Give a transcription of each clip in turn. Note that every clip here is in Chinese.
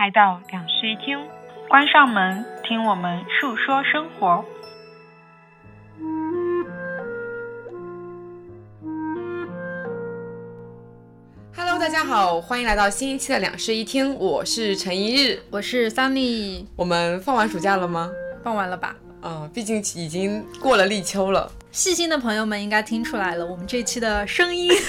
来到两室一厅，关上门，听我们述说生活。Hello，大家好，欢迎来到新一期的两室一厅，我是陈一日，我是 Sunny。我们放完暑假了吗？放完了吧？嗯，毕竟已经过了立秋了。细心的朋友们应该听出来了，我们这期的声音。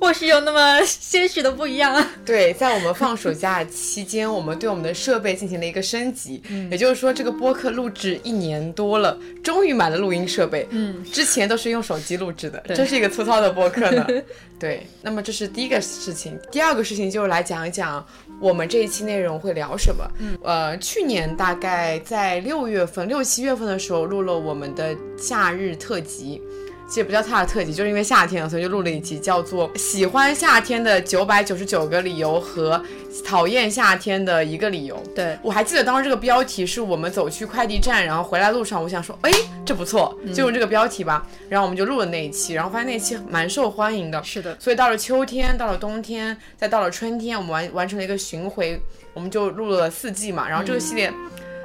或许有那么些许的不一样。对，在我们放暑假期间，我们对我们的设备进行了一个升级。嗯，也就是说，这个播客录制一年多了，终于买了录音设备。嗯，之前都是用手机录制的，真是一个粗糙的播客呢。对，那么这是第一个事情。第二个事情就是来讲一讲我们这一期内容会聊什么。嗯，呃，去年大概在六月份、六七月份的时候录了我们的夏日特辑。其实不叫它的特辑，就是因为夏天了，所以就录了一期，叫做《喜欢夏天的九百九十九个理由》和《讨厌夏天的一个理由》。对我还记得当时这个标题是我们走去快递站，然后回来路上，我想说，哎，这不错，就用这个标题吧。然后我们就录了那一期，然后发现那一期蛮受欢迎的。是的。所以到了秋天，到了冬天，再到了春天，我们完完成了一个巡回，我们就录了四季嘛。然后这个系列。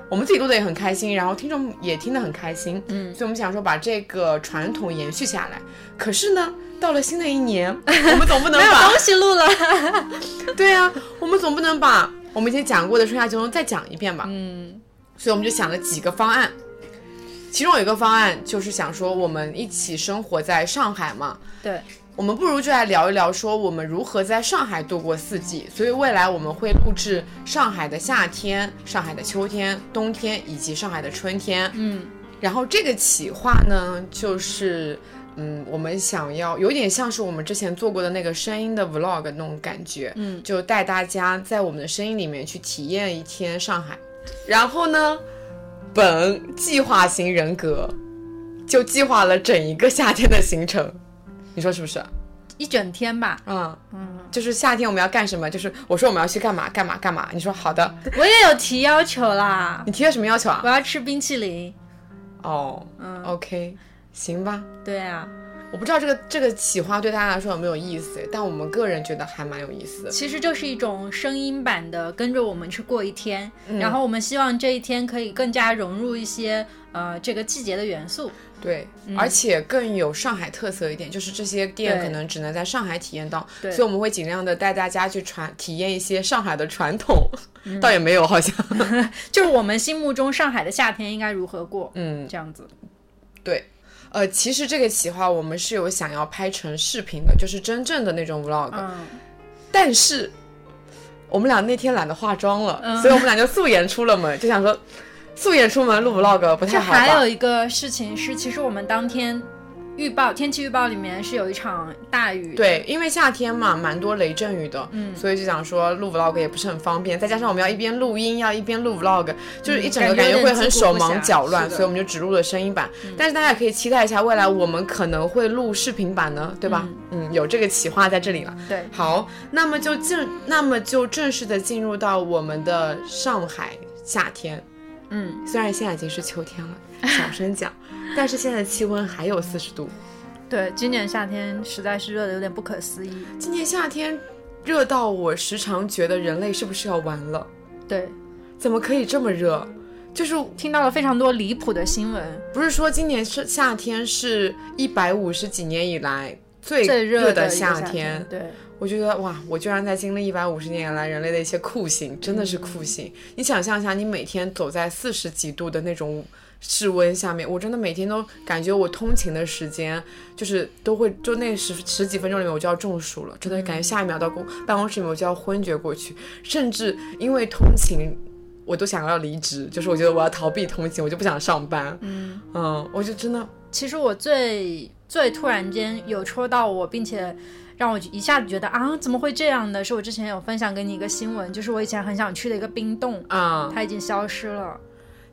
我们自己录的也很开心，然后听众也听得很开心，嗯，所以我们想说把这个传统延续下来。可是呢，到了新的一年，我们总不能把东西录了，对啊，我们总不能把我们以前讲过的春夏秋冬再讲一遍吧，嗯，所以我们就想了几个方案，其中有一个方案就是想说我们一起生活在上海嘛，对。我们不如就来聊一聊，说我们如何在上海度过四季。所以未来我们会录制上海的夏天、上海的秋天、冬天以及上海的春天。嗯，然后这个企划呢，就是嗯，我们想要有点像是我们之前做过的那个声音的 vlog 那种感觉。嗯，就带大家在我们的声音里面去体验一天上海。然后呢，本计划型人格就计划了整一个夏天的行程。你说是不是？一整天吧。嗯嗯，就是夏天我们要干什么？就是我说我们要去干嘛干嘛干嘛。你说好的。我也有提要求啦。你提了什么要求啊？我要吃冰淇淋。哦，嗯，OK，行吧。对啊，我不知道这个这个企划对大家来说有没有意思，但我们个人觉得还蛮有意思的。其实就是一种声音版的，跟着我们去过一天。然后我们希望这一天可以更加融入一些呃这个季节的元素。对，而且更有上海特色一点，就是这些店可能只能在上海体验到，所以我们会尽量的带大家去传体验一些上海的传统，倒也没有好像，就是我们心目中上海的夏天应该如何过，嗯，这样子。对，呃，其实这个企划我们是有想要拍成视频的，就是真正的那种 vlog，但是我们俩那天懒得化妆了，所以我们俩就素颜出了门，就想说。素颜出门录 vlog 不太好。还有一个事情是，其实我们当天预报天气预报里面是有一场大雨。对，因为夏天嘛，蛮多雷阵雨的，嗯，所以就想说录 vlog 也不是很方便。再加上我们要一边录音，要一边录 vlog，就是一整个感觉会很手忙脚乱，所以我们就只录了声音版。但是大家也可以期待一下，未来我们可能会录视频版呢，对吧？嗯，有这个企划在这里了。对，好，那么就正，那么就正式的进入到我们的上海夏天。嗯，虽然现在已经是秋天了，小声讲，但是现在气温还有四十度。对，今年夏天实在是热的有点不可思议。今年夏天热到我时常觉得人类是不是要完了？对，怎么可以这么热？就是听到了非常多离谱的新闻，不是说今年是夏天是一百五十几年以来最热的夏天。对。我觉得哇，我居然在经历一百五十年来人类的一些酷刑，真的是酷刑。你想象一下，你每天走在四十几度的那种室温下面，我真的每天都感觉我通勤的时间就是都会就那十十几分钟里面我就要中暑了，真的感觉下一秒到公办公室里面我就要昏厥过去，甚至因为通勤我都想要离职，就是我觉得我要逃避通勤，我就不想上班。嗯嗯，我就真的，其实我最最突然间有戳到我，并且。让我一下子觉得啊，怎么会这样呢？是我之前有分享给你一个新闻，就是我以前很想去的一个冰洞啊，它已经消失了。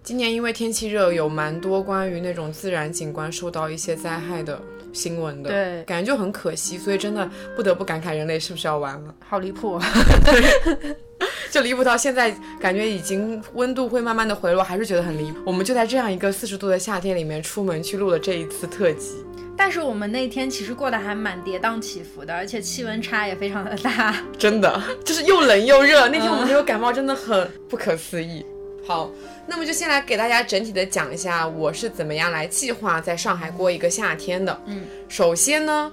今年因为天气热，有蛮多关于那种自然景观受到一些灾害的新闻的，对，感觉就很可惜。所以真的不得不感慨，人类是不是要完了？好离谱。就离谱到现在，感觉已经温度会慢慢的回落，还是觉得很离谱。我们就在这样一个四十度的夏天里面出门去录了这一次特辑。但是我们那天其实过得还蛮跌宕起伏的，而且气温差也非常的大，真的就是又冷又热。那天我们没有感冒，真的很不可思议。好，那么就先来给大家整体的讲一下我是怎么样来计划在上海过一个夏天的。嗯，首先呢，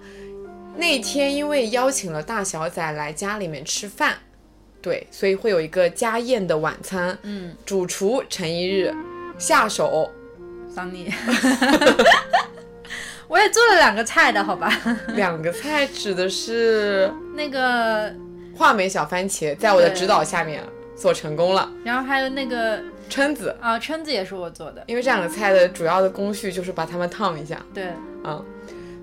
那天因为邀请了大小仔来家里面吃饭，对，所以会有一个家宴的晚餐。嗯，主厨陈一日下手，桑尼。我也做了两个菜的，好吧？两个菜指的是那个话梅小番茄，在我的指导下面做成功了。然后还有那个蛏子啊，蛏子也是我做的。因为这两个菜的主要的工序就是把它们烫一下。对，嗯，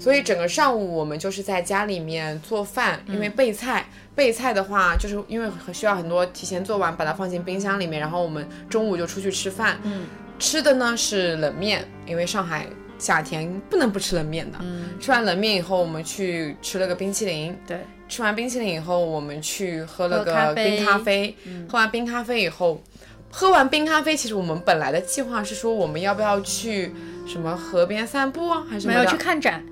所以整个上午我们就是在家里面做饭，因为备菜，备菜的话就是因为需要很多提前做完，把它放进冰箱里面，然后我们中午就出去吃饭。嗯，吃的呢是冷面，因为上海。夏天不能不吃冷面的。嗯，吃完冷面以后，我们去吃了个冰淇淋。对，吃完冰淇淋以后，我们去喝了个冰咖啡。嗯，喝完冰咖啡以后，喝完冰咖啡，其实我们本来的计划是说，我们要不要去什么河边散步啊，还是没有去看展？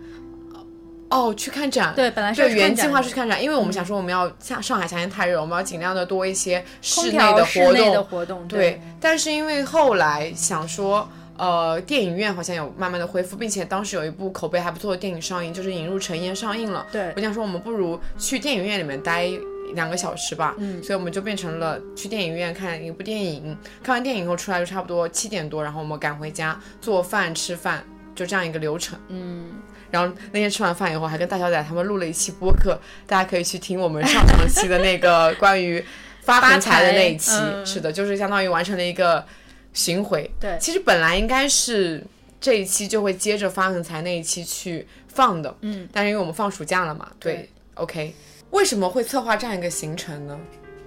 哦，去看展。对，本来对原计划是去看展，因为我们想说，我们要像上海夏天太热，我们要尽量的多一些室内的活动。的活动。对，但是因为后来想说。呃，电影院好像有慢慢的恢复，并且当时有一部口碑还不错的电影上映，就是《引入尘烟》上映了。对，我想说，我们不如去电影院里面待两个小时吧。嗯，所以我们就变成了去电影院看一部电影，看完电影以后出来就差不多七点多，然后我们赶回家做饭吃饭，就这样一个流程。嗯，然后那天吃完饭以后，还跟大小仔他们录了一期播客，大家可以去听我们上上期的那个 关于发横财的那一期。是的，就是相当于完成了一个。巡回对，其实本来应该是这一期就会接着发横财那一期去放的，嗯，但是因为我们放暑假了嘛，对，OK，为什么会策划这样一个行程呢？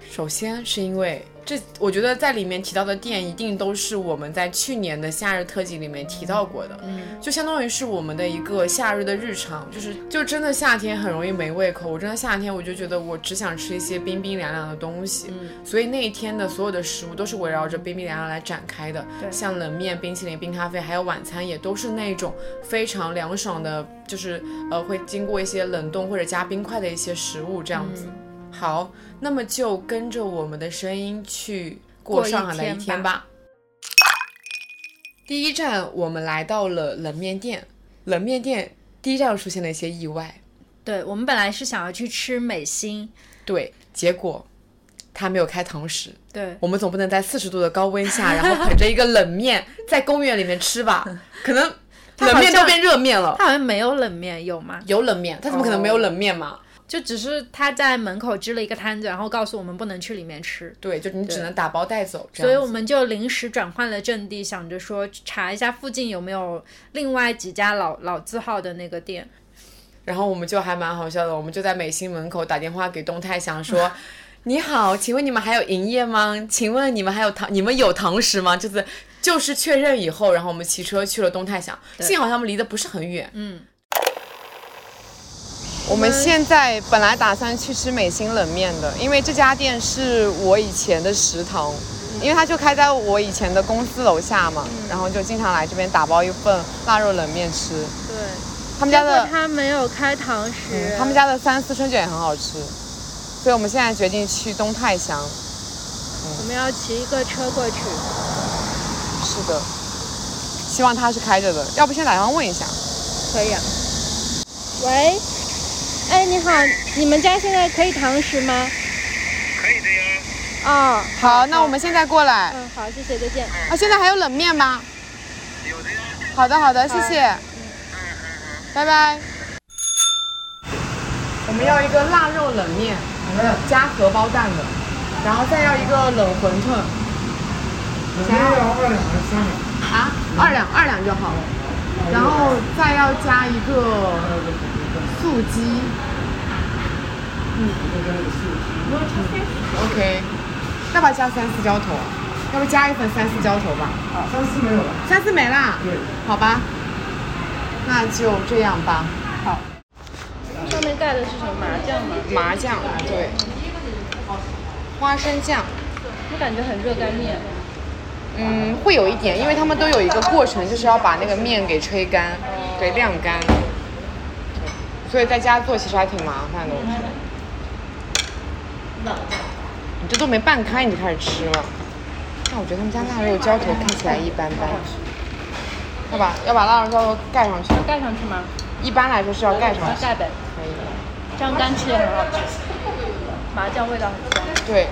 首先是因为。这我觉得在里面提到的店一定都是我们在去年的夏日特辑里面提到过的，嗯，就相当于是我们的一个夏日的日常，就是就真的夏天很容易没胃口，我真的夏天我就觉得我只想吃一些冰冰凉凉的东西，嗯，所以那一天的所有的食物都是围绕着冰冰凉凉来展开的，对，像冷面、冰淇淋、冰咖啡，还有晚餐也都是那种非常凉爽的，就是呃会经过一些冷冻或者加冰块的一些食物这样子。好，那么就跟着我们的声音去过上海的一天吧。第一站，我们来到了冷面店。冷面店第一站出现了一些意外。对我们本来是想要去吃美心，对，结果他没有开堂食。对，我们总不能在四十度的高温下，然后捧着一个冷面 在公园里面吃吧？可能冷面都变热面了。他好像没有冷面，有吗？有冷面，他怎么可能没有冷面嘛？就只是他在门口支了一个摊子，然后告诉我们不能去里面吃。对，就你只能打包带走。所以我们就临时转换了阵地，想着说查一下附近有没有另外几家老老字号的那个店。然后我们就还蛮好笑的，我们就在美心门口打电话给东泰祥说：“你好，请问你们还有营业吗？请问你们还有堂，你们有堂食吗？”就是就是确认以后，然后我们骑车去了东泰祥，幸好他们离得不是很远。嗯。我们现在本来打算去吃美心冷面的，因为这家店是我以前的食堂，因为它就开在我以前的公司楼下嘛，然后就经常来这边打包一份腊肉冷面吃。对，他们家的他没有开堂食，他们家的三丝春卷也很好吃，所以我们现在决定去东泰祥。我们要骑一个车过去。是的，希望他是开着的，要不先打电话问一下。可以啊。喂。哎，你好，你们家现在可以堂食吗？可以的呀。哦，好，那我们现在过来。嗯，好，谢谢，再见。啊，现在还有冷面吗？有的呀。好的，好的，谢谢。嗯嗯嗯。拜拜。我们要一个腊肉冷面，加荷包蛋的，然后再要一个冷馄饨。加二两还是三两？啊，二两，二两就好了。然后再要加一个。素鸡，嗯，OK，要不要加三四浇头？要不加一份三四浇头吧？啊，三四没有了。三丝没啦？对。好吧，那就这样吧。好。上面带的是什么麻酱吗？麻酱，对。花生酱。我感觉很热干面。嗯，会有一点，因为他们都有一个过程，就是要把那个面给吹干，给晾干。所以在家做其实还挺麻烦的。你这都没拌开你就开始吃了，但我觉得他们家腊肉浇头看起来一般般。要把要把腊肉浇头盖上去。盖上去吗？一般来说是要盖上去。盖呗。可以。这样干吃也很好吃，麻酱味道很香。对。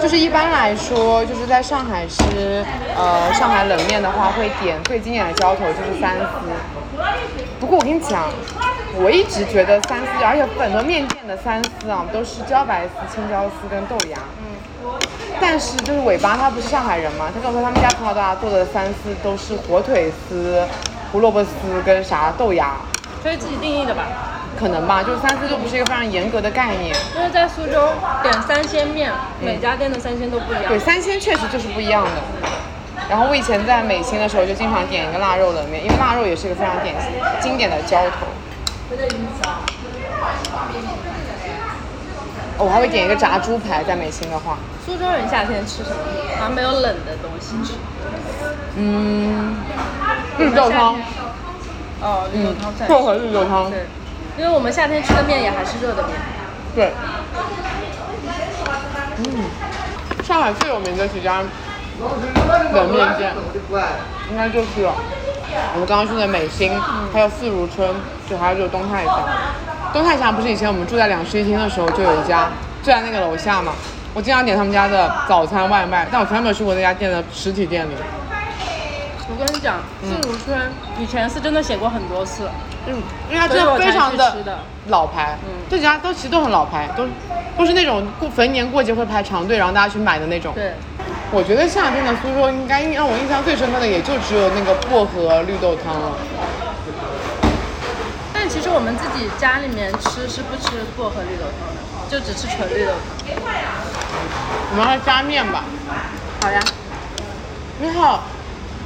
就是一般来说，就是在上海吃呃上海冷面的话，会点最经典的浇头就是三丝。不过我跟你讲，我一直觉得三丝，而且很多面店的三丝啊，都是茭白丝、青椒丝跟豆芽。嗯。但是就是尾巴他不是上海人嘛，他跟我说他们家从小到大做的三丝都是火腿丝、胡萝卜丝跟啥豆芽。所以自己定义的吧？可能吧，就是三丝就不是一个非常严格的概念。因为在苏州点三鲜面，每家店的三鲜都不一样。对，三鲜确实就是不一样的。然后我以前在美心的时候就经常点一个腊肉冷面，因为腊肉也是一个非常典型、经典的浇头。我还会点一个炸猪排，在美心的话。苏州人夏天吃什么？好像没有冷的东西吃。嗯，绿豆汤。哦，绿豆汤菜。薄荷绿豆汤。对，因为我们夏天吃的面也还是热的面。对。嗯，上海最有名的几家。冷面店，应该就是我们刚刚去的美心，还有四如春，就还有就是东泰祥。东泰祥不是以前我们住在两室一厅的时候就有一家，就在那个楼下嘛。我经常点他们家的早餐外卖，但我从来没有去过那家店的实体店里。我跟你讲，四如春以前是真的写过很多次，嗯，因为它真的非常的老牌，嗯，这几家都其实都很老牌，都都是那种过逢年过节会排长队，然后大家去买的那种。对。我觉得夏天的苏州应该让我印象最深刻的也就只有那个薄荷绿豆汤了。但其实我们自己家里面吃是不吃薄荷绿豆汤的，就只吃纯绿豆汤。我们来加面吧。好呀。你好，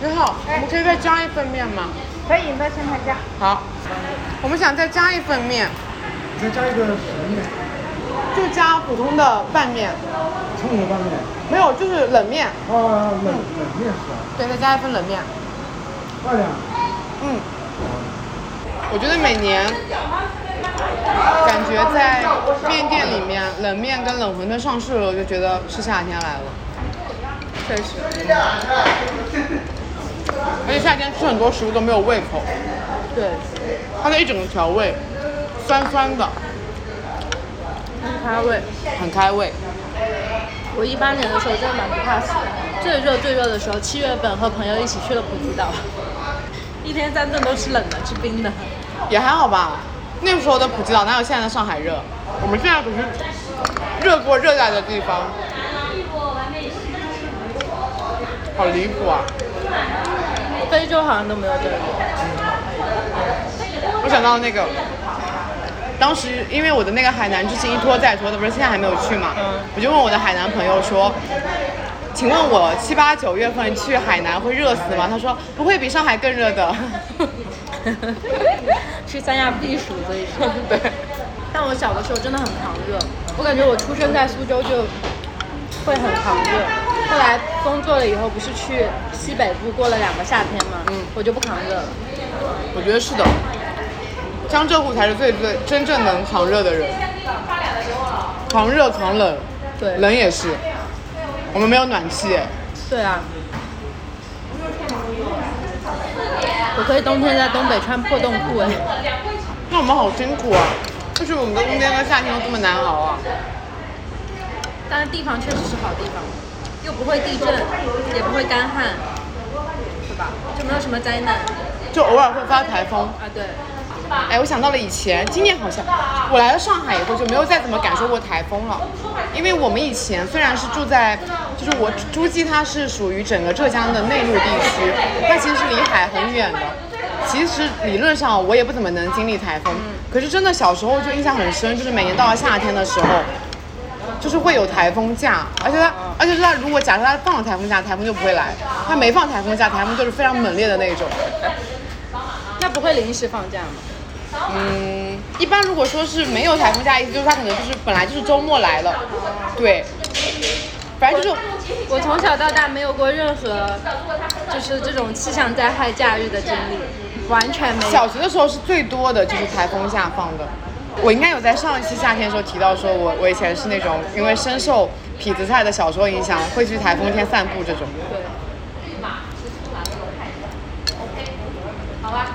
你好，我们可以再加一份面吗？可以，那现在加。好，我们想再加一份面。再加一个什么面？就加普通的拌面。普通的拌面。没有，就是冷面。哦，冷冷面是吧？对，再加一份冷面。二两。嗯。我觉得每年，感觉在面店里面，冷面跟冷馄饨上市了，我就觉得是夏天来了。确实。而且夏天吃很多食物都没有胃口。对。它的一整个调味，酸酸的。很开胃。很开胃。我一八年的时候真的蛮不怕死的，最热最热的时候，七月份和朋友一起去了普吉岛，一天三顿都吃冷的，吃冰的，也还好吧。那个时候的普吉岛哪有现在的上海热？我们现在可是热过热带的地方，好离谱啊！非洲好像都没有这个。我想到那个。当时因为我的那个海南之行一拖再拖的，不是现在还没有去嘛？嗯。我就问我的海南朋友说：“请问我七八九月份去海南会热死吗？”他说：“不会比上海更热的。”去三亚避暑，所以说。对。但我小的时候真的很抗热，我感觉我出生在苏州就会很抗热。后来工作了以后，不是去西北部过了两个夏天吗？嗯。我就不扛热了。我觉得是的。江浙沪才是最最真正能扛热的人，扛热扛冷，对，冷也是。我们没有暖气。对啊。我可以冬天在东北穿破洞裤哎。那我们好辛苦啊！为什么我们的冬天跟夏天都这么难熬啊？但是地方确实是好地方，又不会地震，也不会干旱，是吧？就没有什么灾难。就偶尔会发台风。啊，对。哎，我想到了以前，今年好像我来了上海以后就没有再怎么感受过台风了，因为我们以前虽然是住在，就是我诸暨它是属于整个浙江的内陆地区，它其实是离海很远的，其实理论上我也不怎么能经历台风，可是真的小时候就印象很深，就是每年到了夏天的时候，就是会有台风假，而且它，而且是它如果假设它放了台风假，台风就不会来；它没放台风假，台风就是非常猛烈的那种。那不会临时放假吗？嗯，一般如果说是没有台风假，意思就是它可能就是本来就是周末来了，对。反正就是我从小到大没有过任何就是这种气象灾害假日的经历，完全没有。小学的时候是最多的，就是台风下放的。我应该有在上一期夏天的时候提到，说我我以前是那种因为深受痞子蔡的小说影响，会去台风天散步这种。对。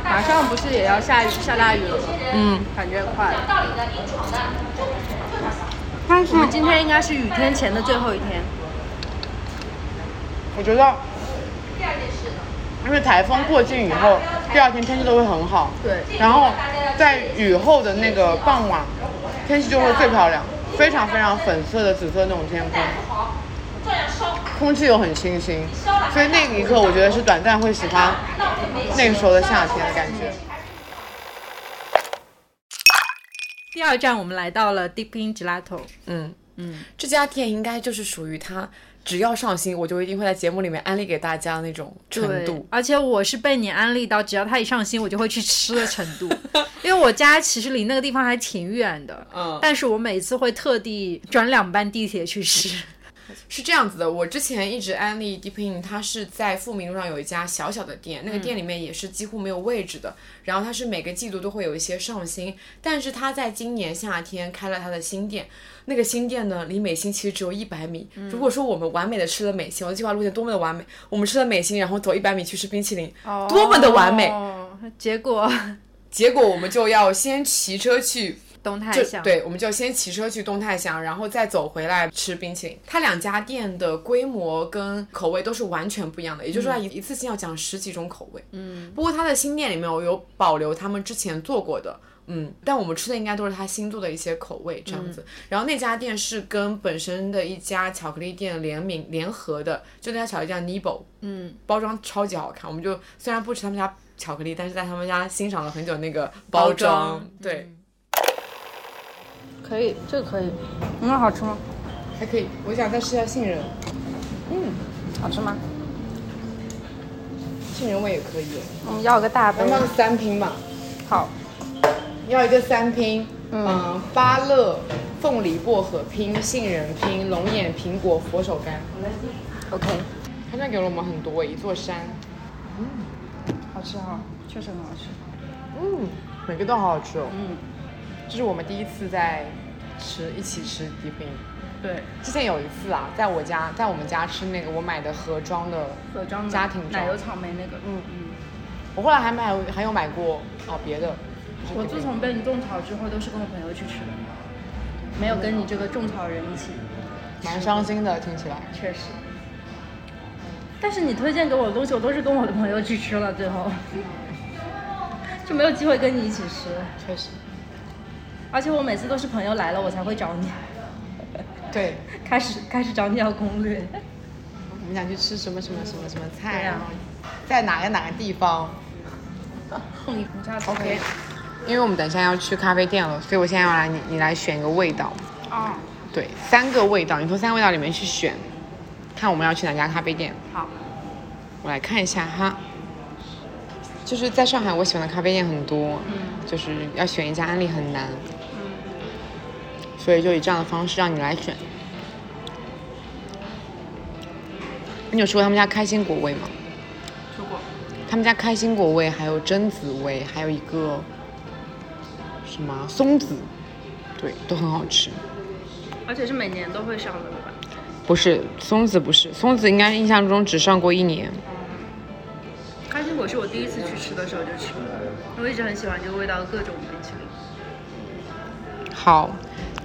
马上不是也要下雨下大雨了吗？嗯，感觉快了。我们今天应该是雨天前的最后一天。我觉得，因为台风过境以后，第二天天气都会很好。对。然后在雨后的那个傍晚，天气就会最漂亮，非常非常粉色的紫色那种天空，空气又很清新，所以那一刻我觉得是短暂会喜欢那个时候的夏天的感觉。第二站我们来到了 Deep In Gelato。嗯嗯，这家店应该就是属于它。只要上新，我就一定会在节目里面安利给大家那种程度。而且我是被你安利到，只要它一上新，我就会去吃的程度。因为我家其实离那个地方还挺远的，嗯，但是我每次会特地转两班地铁去吃。是这样子的，我之前一直安利 Deep In，它是在富民路上有一家小小的店，那个店里面也是几乎没有位置的。然后它是每个季度都会有一些上新，但是它在今年夏天开了它的新店。那个新店呢，离美心其实只有一百米。如果说我们完美的吃了美心，我的计划路线多么的完美，我们吃了美心，然后走一百米去吃冰淇淋，多么的完美。结果，结果我们就要先骑车去。东泰祥，对，我们就先骑车去东泰祥，然后再走回来吃冰淇淋。它两家店的规模跟口味都是完全不一样的，也就是说它一一次性要讲十几种口味。嗯，不过它的新店里面我有保留他们之前做过的，嗯，但我们吃的应该都是他新做的一些口味这样子。然后那家店是跟本身的一家巧克力店联名联合的，就那家巧克力叫 Nibo，嗯，包装超级好看。我们就虽然不吃他们家巧克力，但是在他们家欣赏了很久那个包装，对。可以，这个可以，嗯，好吃吗？还可以，我想再试一下杏仁。嗯，好吃吗？杏仁味也可以。嗯，要个大杯。要个三拼吧。好。要一个三拼，嗯，芭乐、凤梨、薄荷拼，杏仁拼，龙眼、苹果、佛手柑。OK。他那给了我们很多，一座山。嗯，好吃哈，确实很好吃。嗯，每个都好好吃哦。嗯。这是我们第一次在吃一起吃底饼，对，之前有一次啊，在我家，在我们家吃那个我买的盒装的盒装家庭奶油草莓那个，嗯嗯，我后来还买还有买过啊别的，我自从被你种草之后，都是跟我朋友去吃的，没有跟你这个种草人一起，蛮伤心的听起来，确实，但是你推荐给我的东西，我都是跟我的朋友去吃了，最后。就没有机会跟你一起吃，确实。而且我每次都是朋友来了，我才会找你。对，开始开始找你要攻略。我们想去吃什么什么什么什么菜啊？在哪个哪个地方？OK。因为我们等一下要去咖啡店了，所以我现在要来你你来选一个味道。哦。对，三个味道，你从三个味道里面去选，看我们要去哪家咖啡店。好。我来看一下哈。就是在上海，我喜欢的咖啡店很多，就是要选一家安利很难。所以就以这样的方式让你来选。你有吃过他们家开心果味吗？吃过。他们家开心果味，还有榛子味，还有一个什么松子，对，都很好吃。而且是每年都会上的，对吧？不是，松子不是，松子应该印象中只上过一年。开心果是我第一次去吃的时候就吃了，我一直很喜欢这个味道的各种冰淇淋。好。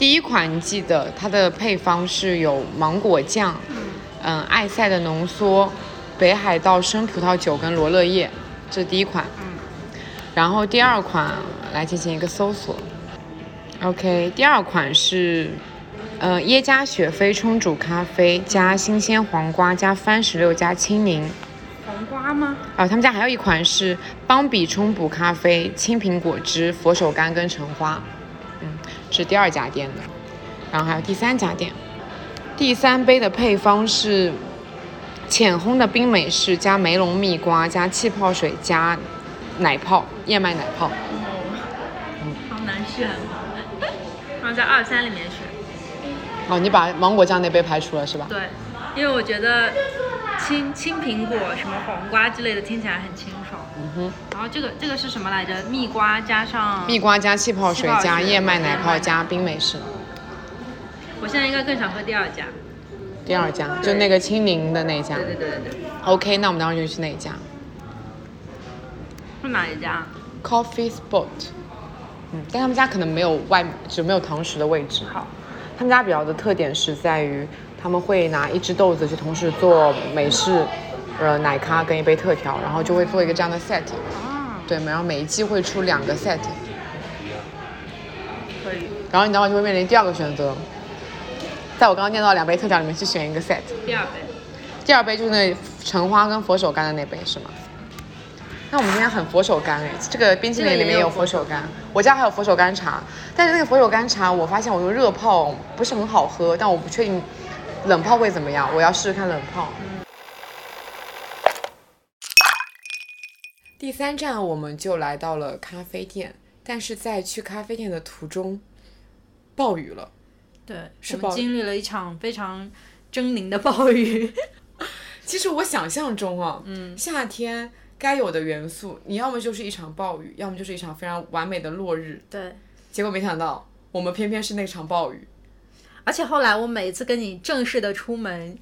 第一款你记得它的配方是有芒果酱，嗯，艾赛的浓缩，北海道生葡萄酒跟罗勒叶，这是第一款。嗯。然后第二款来进行一个搜索。OK，第二款是，呃，耶加雪菲冲煮咖啡加新鲜黄瓜加番石榴加青柠。黄瓜吗？啊，他们家还有一款是邦比冲补咖啡青苹果汁佛手柑跟橙花。是第二家店的，然后还有第三家店。第三杯的配方是浅烘的冰美式加梅隆蜜瓜加气泡水加奶泡燕麦奶泡。哦，好难选啊！然后在二三里面选。哦，你把芒果酱那杯排除了是吧？对。因为我觉得青青苹果、什么黄瓜之类的听起来很清哼。然后这个这个是什么来着？蜜瓜加上蜜瓜加气泡水加燕麦奶泡加冰美式。我现在应该更想喝第二家。第二家就那个青柠的那家。对对对对对。OK，那我们当时就去那一家。是哪一家？Coffee Spot。嗯，但他们家可能没有外，就没有堂食的位置。好。他们家比较的特点是在于，他们会拿一只豆子去同时做美式，呃，奶咖跟一杯特调，然后就会做一个这样的 set。啊。对，然后每一季会出两个 set。可以。然后你等会就会面临第二个选择。在我刚刚念到两杯特调里面去选一个 set。第二杯。第二杯就是那橙花跟佛手柑的那杯是吗？那我们今天很佛手柑哎，这个冰淇淋里面有佛手柑，我家还有佛手柑茶，但是那个佛手柑茶我发现我用热泡不是很好喝，但我不确定冷泡会怎么样，我要试试看冷泡。第三站我们就来到了咖啡店，但是在去咖啡店的途中，暴雨了。对，是经历了一场非常狰狞的暴雨。其实我想象中啊，嗯，夏天该有的元素，你要么就是一场暴雨，要么就是一场非常完美的落日。对，结果没想到，我们偏偏是那场暴雨。而且后来我每次跟你正式的出门，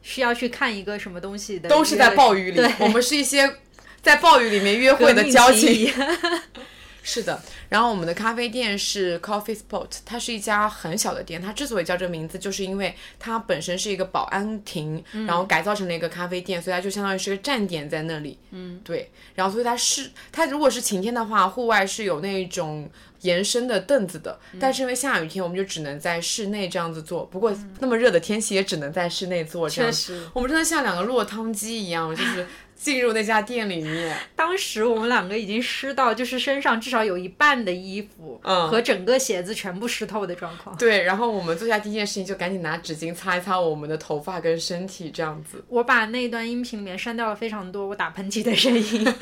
需要去看一个什么东西的，都是在暴雨里。我们是一些在暴雨里面约会的交情。是的，然后我们的咖啡店是 Coffee Spot，它是一家很小的店。它之所以叫这个名字，就是因为它本身是一个保安亭，然后改造成了一个咖啡店，所以它就相当于是个站点在那里。嗯，对。然后所以它是它如果是晴天的话，户外是有那种延伸的凳子的，但是因为下雨天，我们就只能在室内这样子做。不过那么热的天气，也只能在室内做。确实，我们真的像两个落汤鸡一样，就是。进入那家店里面，当时我们两个已经湿到，就是身上至少有一半的衣服，嗯，和整个鞋子全部湿透的状况。对，然后我们做下第一件事情就赶紧拿纸巾擦一擦我们的头发跟身体，这样子。我把那段音频里面删掉了非常多我打喷嚏的声音，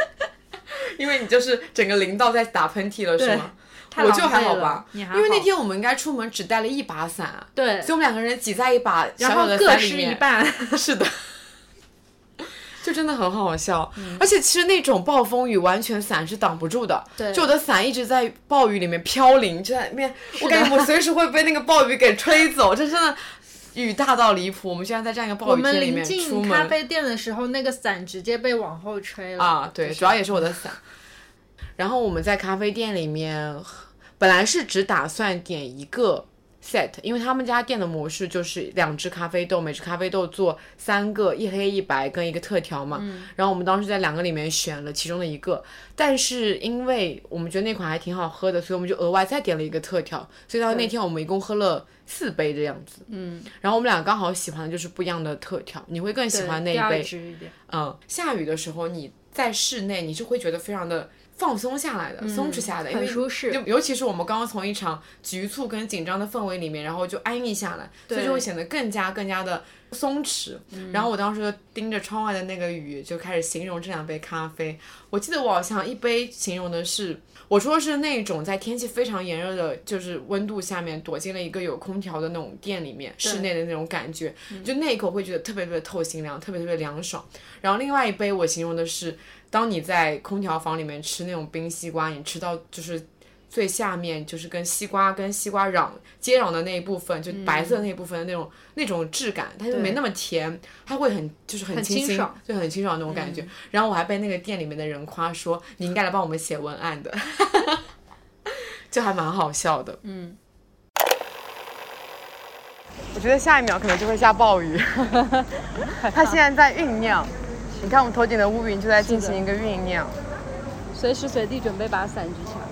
因为你就是整个淋到在打喷嚏了，是吗？我就还好吧，因为那天我们应该出门只带了一把伞，对，所以我们两个人挤在一把小小的伞里面，一半，是的。就真的很好笑，而且其实那种暴风雨完全伞是挡不住的，就我的伞一直在暴雨里面飘零，就在面，我感觉我随时会被那个暴雨给吹走，这真的雨大到离谱。我们现在在这样一个暴雨天里面出门，咖啡店的时候，那个伞直接被往后吹了啊，对，主要也是我的伞。然后我们在咖啡店里面，本来是只打算点一个。set，因为他们家店的模式就是两只咖啡豆，每只咖啡豆做三个，一黑一白跟一个特调嘛。嗯。然后我们当时在两个里面选了其中的一个，但是因为我们觉得那款还挺好喝的，所以我们就额外再点了一个特调。所以到那天我们一共喝了四杯的样子。嗯。然后我们俩刚好喜欢的就是不一样的特调，你会更喜欢那一杯。嗯。下雨的时候你在室内，你是会觉得非常的。放松下来的，松弛下来的，很舒适。就尤其是我们刚刚从一场局促跟紧张的氛围里面，然后就安逸下来，所以就会显得更加更加的松弛。然后我当时就盯着窗外的那个雨，就开始形容这两杯咖啡。我记得我好像一杯形容的是，我说是那种在天气非常炎热的，就是温度下面躲进了一个有空调的那种店里面，室内的那种感觉，就那一口会觉得特别特别透心凉，特别特别凉爽。然后另外一杯我形容的是。当你在空调房里面吃那种冰西瓜，你吃到就是最下面，就是跟西瓜跟西瓜壤接壤的那一部分，就白色那一部分的那种那种质感，它就没那么甜，它会很就是很清新，就很清爽那种感觉。然后我还被那个店里面的人夸说，你应该来帮我们写文案的，就还蛮好笑的。嗯，我觉得下一秒可能就会下暴雨，它现在在酝酿。你看，我们头顶的乌云就在进行一个酝酿，随时随地准备把伞举起来。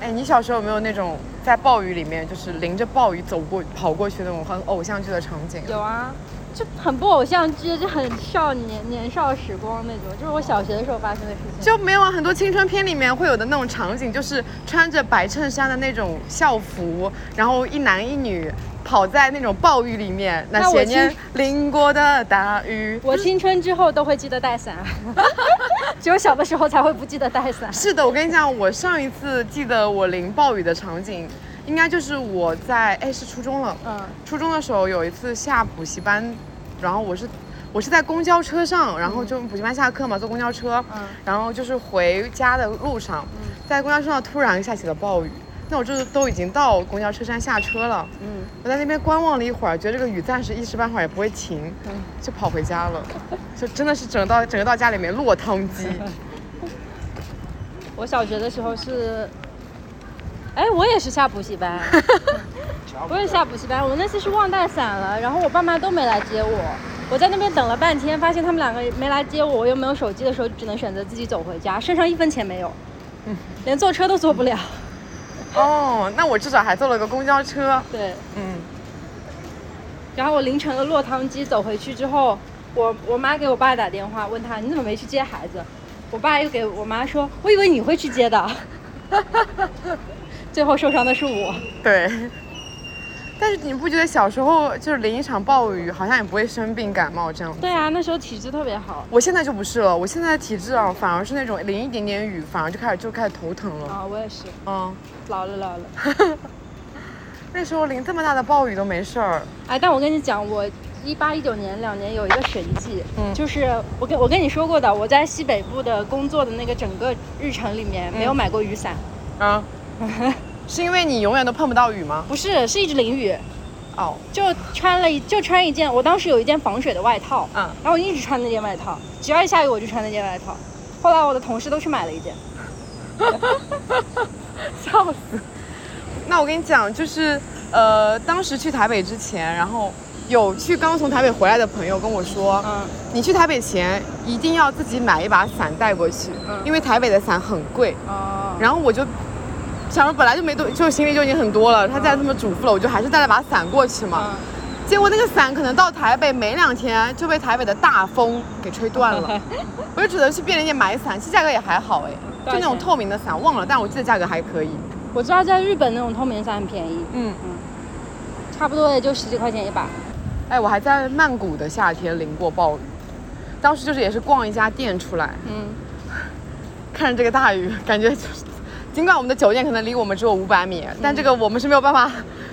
哎，你小时候有没有那种在暴雨里面，就是淋着暴雨走过、跑过去那种很偶像剧的场景？有啊，就很不偶像剧，就很少年年少时光那种，就是我小学的时候发生的事情。就没有啊很多青春片里面会有的那种场景，就是穿着白衬衫的那种校服，然后一男一女。跑在那种暴雨里面，那些年 淋过的大雨。我青春之后都会记得带伞，只有小的时候才会不记得带伞。是的，我跟你讲，我上一次记得我淋暴雨的场景，应该就是我在哎是初中了，嗯，初中的时候有一次下补习班，然后我是我是在公交车上，然后就补习班下课嘛，坐公交车，嗯，然后就是回家的路上，在公交车上突然下起了暴雨，那我这都已经到公交车站下车了，嗯，我在那边观望了一会儿，觉得这个雨暂时一时半会儿也不会停，嗯，就跑回家了，就真的是整到整个到家里面落汤鸡。我小学的时候是。哎，我也是下补习班，我也下补习班。我那次是忘带伞了，然后我爸妈都没来接我。我在那边等了半天，发现他们两个没来接我，我又没有手机的时候，只能选择自己走回家，身上一分钱没有，嗯，连坐车都坐不了。哦，那我至少还坐了个公交车。对，嗯。然后我凌晨的落汤鸡走回去之后，我我妈给我爸打电话，问他你怎么没去接孩子？我爸又给我妈说，我以为你会去接的。最后受伤的是我。对，但是你不觉得小时候就是淋一场暴雨，好像也不会生病感冒这样？对啊，那时候体质特别好。我现在就不是了，我现在的体质啊，反而是那种淋一点点雨，反而就开始就开始头疼了。啊，我也是。嗯，老了老了。那时候淋这么大的暴雨都没事儿。哎，但我跟你讲，我一八一九年两年有一个神迹，嗯，就是我跟我跟你说过的，我在西北部的工作的那个整个日程里面没有买过雨伞。啊。是因为你永远都碰不到雨吗？不是，是一直淋雨。哦，就穿了就穿一件，我当时有一件防水的外套，嗯，然后我一直穿那件外套，只要一下雨我就穿那件外套。后来我的同事都去买了一件，笑死。那我跟你讲，就是呃，当时去台北之前，然后有去刚从台北回来的朋友跟我说，嗯，你去台北前一定要自己买一把伞带过去，嗯，因为台北的伞很贵。哦，然后我就。想着本来就没多，就行李就已经很多了。他再这么嘱咐了，我就还是带了把伞过去嘛。结果那个伞可能到台北没两天就被台北的大风给吹断了，我就只能去便利店买伞。其实价格也还好哎，就那种透明的伞，忘了，但我记得价格还可以。我知道在日本那种透明伞很便宜，嗯嗯，差不多也就十几块钱一把。哎，我还在曼谷的夏天淋过暴雨，当时就是也是逛一家店出来，嗯，看着这个大雨，感觉就是。尽管我们的酒店可能离我们只有五百米，但这个我们是没有办法，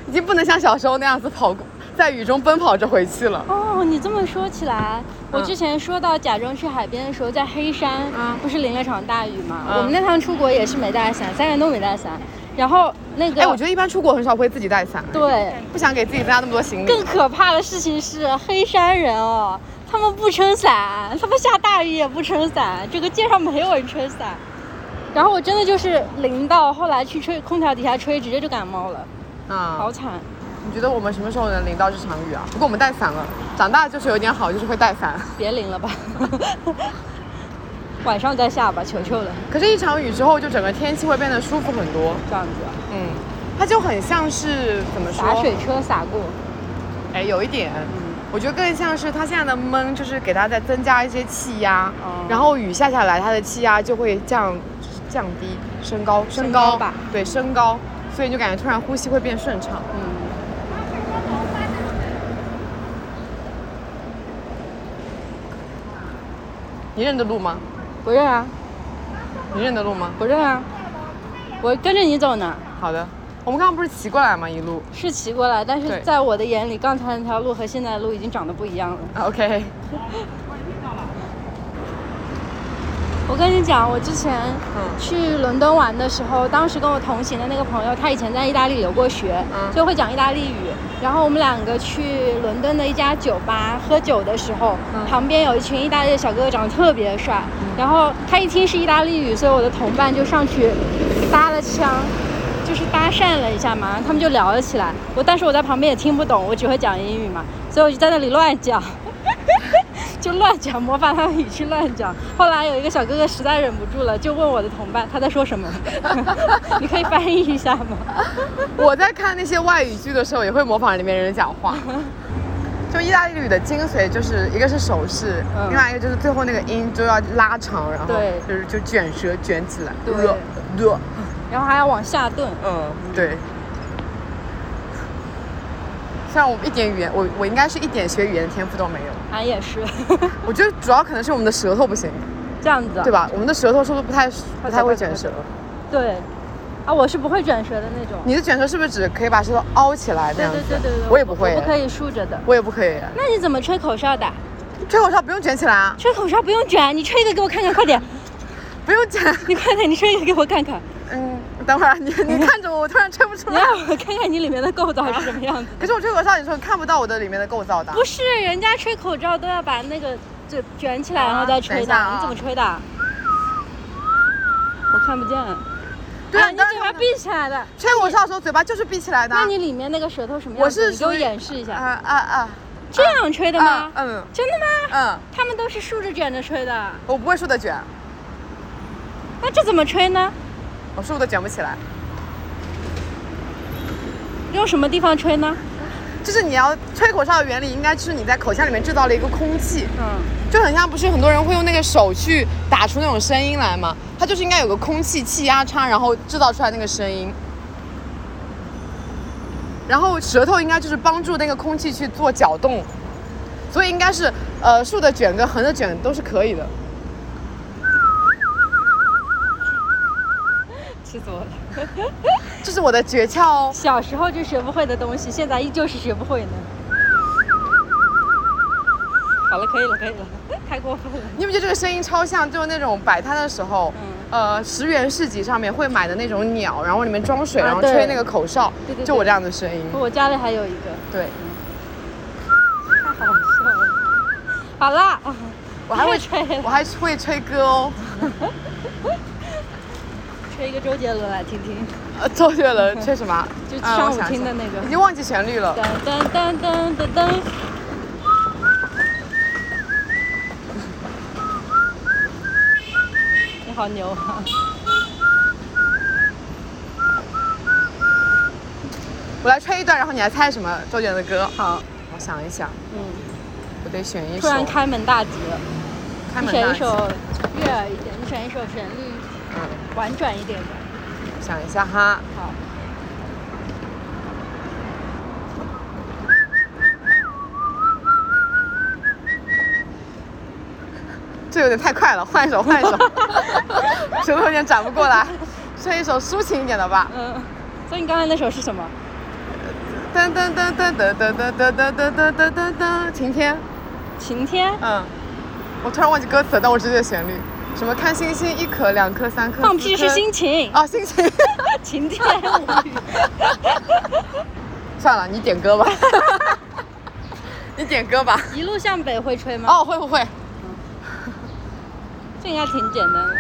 已经不能像小时候那样子跑，在雨中奔跑着回去了。哦，你这么说起来，我之前说到假装去海边的时候，在黑山，不是淋了场大雨吗？我们那趟出国也是没带伞，三个人都没带伞。然后那个，哎，我觉得一般出国很少会自己带伞，对，不想给自己增加那么多行李。更可怕的事情是黑山人哦，他们不撑伞，他们下大雨也不撑伞，这个街上没有人撑伞。然后我真的就是淋到，后来去吹空调底下吹，直接就感冒了，啊，好惨！你觉得我们什么时候能淋到这场雨啊？不过我们带伞了，长大就是有点好，就是会带伞。别淋了吧，晚上再下吧，求求了。可是，一场雨之后，就整个天气会变得舒服很多。这样子，嗯，它就很像是怎么说？洒水车洒过，哎，有一点。我觉得更像是它现在的闷，就是给它再增加一些气压，然后雨下下来，它的气压就会降。降低，升高，升高吧，对，升高，所以你就感觉突然呼吸会变顺畅。嗯。你认得路吗？不认啊。你认得路吗？不认啊。我跟着你走呢。好的。我们刚刚不是骑过来吗？一路。是骑过来，但是在我的眼里，刚才那条路和现在的路已经长得不一样了。OK。我跟你讲，我之前去伦敦玩的时候，当时跟我同行的那个朋友，他以前在意大利留过学，所以会讲意大利语。然后我们两个去伦敦的一家酒吧喝酒的时候，旁边有一群意大利的小哥哥，长得特别帅。然后他一听是意大利语，所以我的同伴就上去搭了腔，就是搭讪了一下嘛，他们就聊了起来。我但是我在旁边也听不懂，我只会讲英语嘛，所以我就在那里乱讲。就乱讲，模仿他的语气乱讲。后来有一个小哥哥实在忍不住了，就问我的同伴他在说什么，你可以翻译一下吗？我在看那些外语剧的时候，也会模仿里面人讲话。就意大利语的精髓，就是一个是手势，另外一个就是最后那个音就要拉长，然后就是就卷舌卷起来，然后还要往下顿，嗯，对。像我一点语言，我我应该是一点学语言的天赋都没有。俺也是。我觉得主要可能是我们的舌头不行。这样子。对吧？我们的舌头是不是不太不太会卷舌？对。啊，我是不会卷舌的那种。你的卷舌是不是只可以把舌头凹起来对对对对对，我也不会，不可以竖着的。我也不可以。那你怎么吹口哨的？吹口哨不用卷起来啊！吹口哨不用卷，你吹一个给我看看，快点！不用卷，你快点，你吹一个给我看看。嗯，等会儿你你看着我，我突然吹不出来。让我看看你里面的构造是什么样子。可是我吹口哨，你说看不到我的里面的构造的。不是，人家吹口哨都要把那个嘴卷起来，然后再吹的。你怎么吹的？我看不见。对啊，你嘴巴闭起来的。吹口哨的时候嘴巴就是闭起来的。那你里面那个舌头什么样子？你给我演示一下。啊啊啊！这样吹的吗？嗯。真的吗？嗯。他们都是竖着卷着吹的。我不会竖着卷。那这怎么吹呢？我竖都卷不起来。用什么地方吹呢？就是你要吹口哨的原理，应该就是你在口腔里面制造了一个空气，嗯，就很像不是很多人会用那个手去打出那种声音来吗？它就是应该有个空气气压差，然后制造出来那个声音。然后舌头应该就是帮助那个空气去做搅动，所以应该是呃竖的卷跟横的卷都是可以的。气死我了！这是我的诀窍哦。小时候就学不会的东西，现在依旧是学不会呢。好了，可以了，可以了，太过分了。你不觉得这个声音超像，就是那种摆摊的时候，呃，十元市集上面会买的那种鸟，然后里面装水，然后吹那个口哨，对对，就我这样的声音。我家里还有一个。对。太好笑了。好了，我还会 吹，我还会吹歌哦。吹一个周杰伦来听听。呃，周杰伦吹什么？就上午听的那个。已经忘记旋律了。噔噔噔噔噔噔。你好牛啊！我来吹一段，然后你来猜什么周杰伦的歌。好，我想一想。嗯。我得选一首。突然开门大吉了。开门大吉。选一首悦耳一点，你选一首旋律。嗯。婉转一点的。想一下哈。好。这有点太快了，换一首，换一首。舌头有点转不过来，吹一首抒情一点的吧。嗯。所以你刚才那首是什么？噔噔噔噔噔噔噔噔噔噔噔噔噔，晴天。晴天。嗯。我突然忘记歌词，但我只记得旋律。什么看星星，一颗、两颗、三颗。放屁是心情。哦，心情。晴天无语。算了，你点歌吧。你点歌吧。一路向北会吹吗？哦，会不会？这应该挺简单的。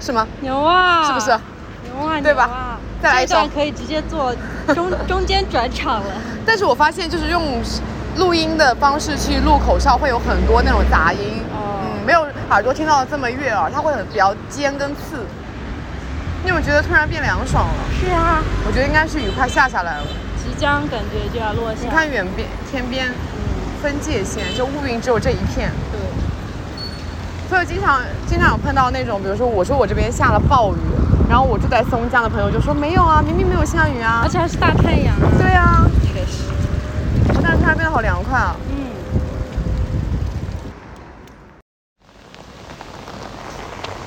是吗？牛啊！是不是？牛啊！对吧？再来一段可以直接做中 中间转场了。但是我发现，就是用录音的方式去录口哨，会有很多那种杂音。哦。嗯，没有耳朵听到的这么悦耳，它会很比较尖跟刺。你有没有觉得突然变凉爽了？是啊，我觉得应该是雨快下下来了，即将感觉就要落下。你看远边天边，嗯，分界线就乌云只有这一片。对。所以经常经常有碰到那种，比如说我说我这边下了暴雨，然后我住在松江的朋友就说没有啊，明明没有下雨啊，而且还是大太阳啊。对啊，确实。但是突然变得好凉快啊。嗯。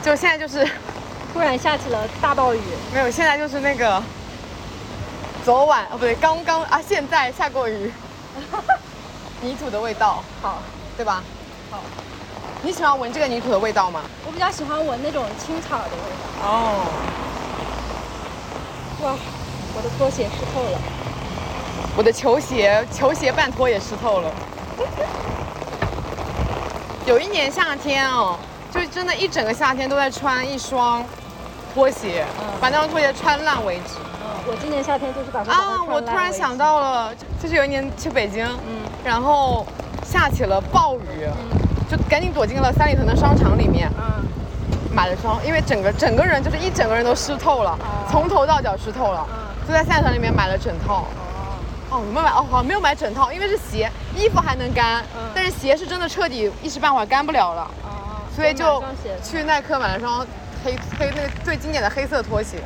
就现在就是。突然下起了大暴雨，没有，现在就是那个昨晚哦，不对，刚刚啊，现在下过雨，泥土的味道，好，对吧？好，你喜欢闻这个泥土的味道吗？我比较喜欢闻那种青草的味道。哦，哇，我的拖鞋湿透了，我的球鞋球鞋半拖也湿透了。有一年夏天哦，就真的一整个夏天都在穿一双。拖鞋，把那双拖鞋穿烂为止。嗯，我今年夏天就是把啊，我突然想到了，就是有一年去北京，嗯，然后下起了暴雨，嗯，就赶紧躲进了三里屯的商场里面，嗯，买了双，因为整个整个人就是一整个人都湿透了，从头到脚湿透了，嗯，就在三里屯里面买了整套。哦，哦，没有买，哦，好，没有买整套，因为是鞋，衣服还能干，嗯，但是鞋是真的彻底一时半会儿干不了了，哦，所以就去耐克买了双。黑黑那个最经典的黑色拖鞋，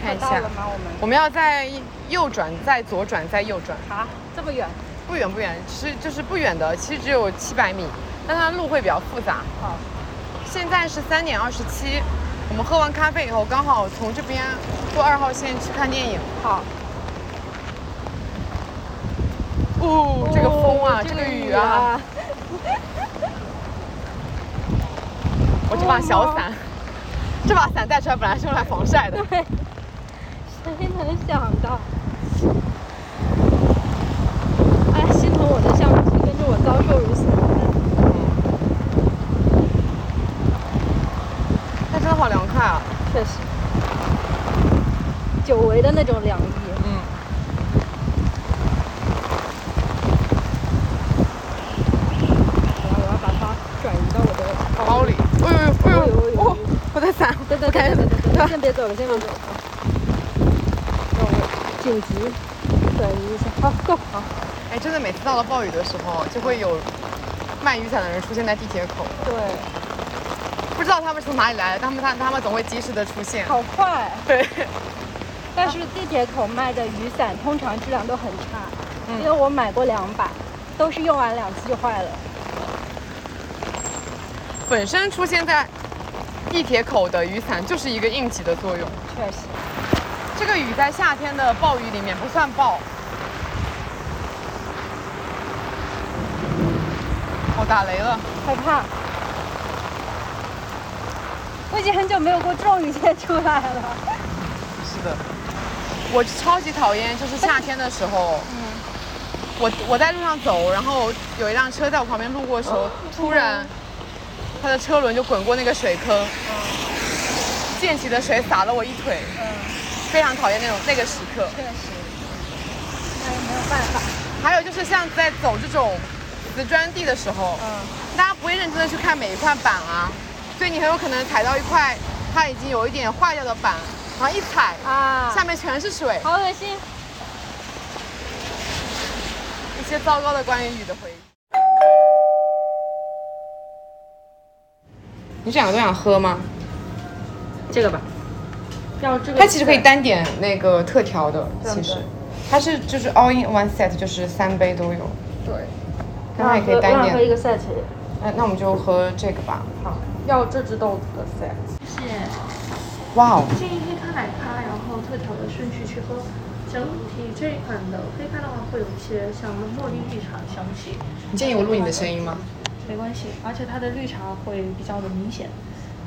看一下。我们我们要在右转，再左转，再右转。好，这么远。不远不远，是就是不远的，其实只有七百米，但它路会比较复杂。好，现在是三点二十七，我们喝完咖啡以后，刚好从这边坐二号线去看电影。好。哦，这个风啊，这个雨啊。我这把小伞，这把伞带出来本来是用来防晒的。对，谁能想到？哎，心疼我的相机跟着我遭受如此。它真的好凉快啊！确实，久违的那种凉意。嗯。我要把它转移到我的包里。哎呦哎呦哎呦！哦，我的伞，对对对对对，先别走了，先别走了。让我紧急转移一下，好够好。哎，真的，每次到了暴雨的时候，就会有卖雨伞的人出现在地铁口。对。不知道他们从哪里来的，他们他他们总会及时的出现。好快。对。但是地铁口卖的雨伞通常质量都很差，因为我买过两把，都是用完两次就坏了。本身出现在地铁口的雨伞就是一个应急的作用。确实，这个雨在夏天的暴雨里面不算暴。哦，打雷了，害怕。我已经很久没有过这种雨天出来了。是的，我超级讨厌，就是夏天的时候，嗯，我我在路上走，然后有一辆车在我旁边路过的时候，突然。它的车轮就滚过那个水坑，溅起的水洒了我一腿，非常讨厌那种那个时刻。确实，那也没有办法。还有就是像在走这种瓷砖地的时候，大家不会认真的去看每一块板啊，所以你很有可能踩到一块它已经有一点坏掉的板，然后一踩啊，下面全是水，好恶心。一些糟糕的关于雨的回忆。你这两个都想喝吗？这个吧，要这个。它其实可以单点那个特调的，其实，它是就是 all in one set，就是三杯都有。对。它也可以单点。喝一个 set。那，那我们就喝这个吧。好，要这只豆子的 set。谢谢。哇哦。建议黑咖奶咖，然后特调的顺序去喝。整体这一款的黑咖的话，会有一些像茉莉绿茶的香气。你建议我录你的声音吗？没关系，而且它的绿茶会比较的明显。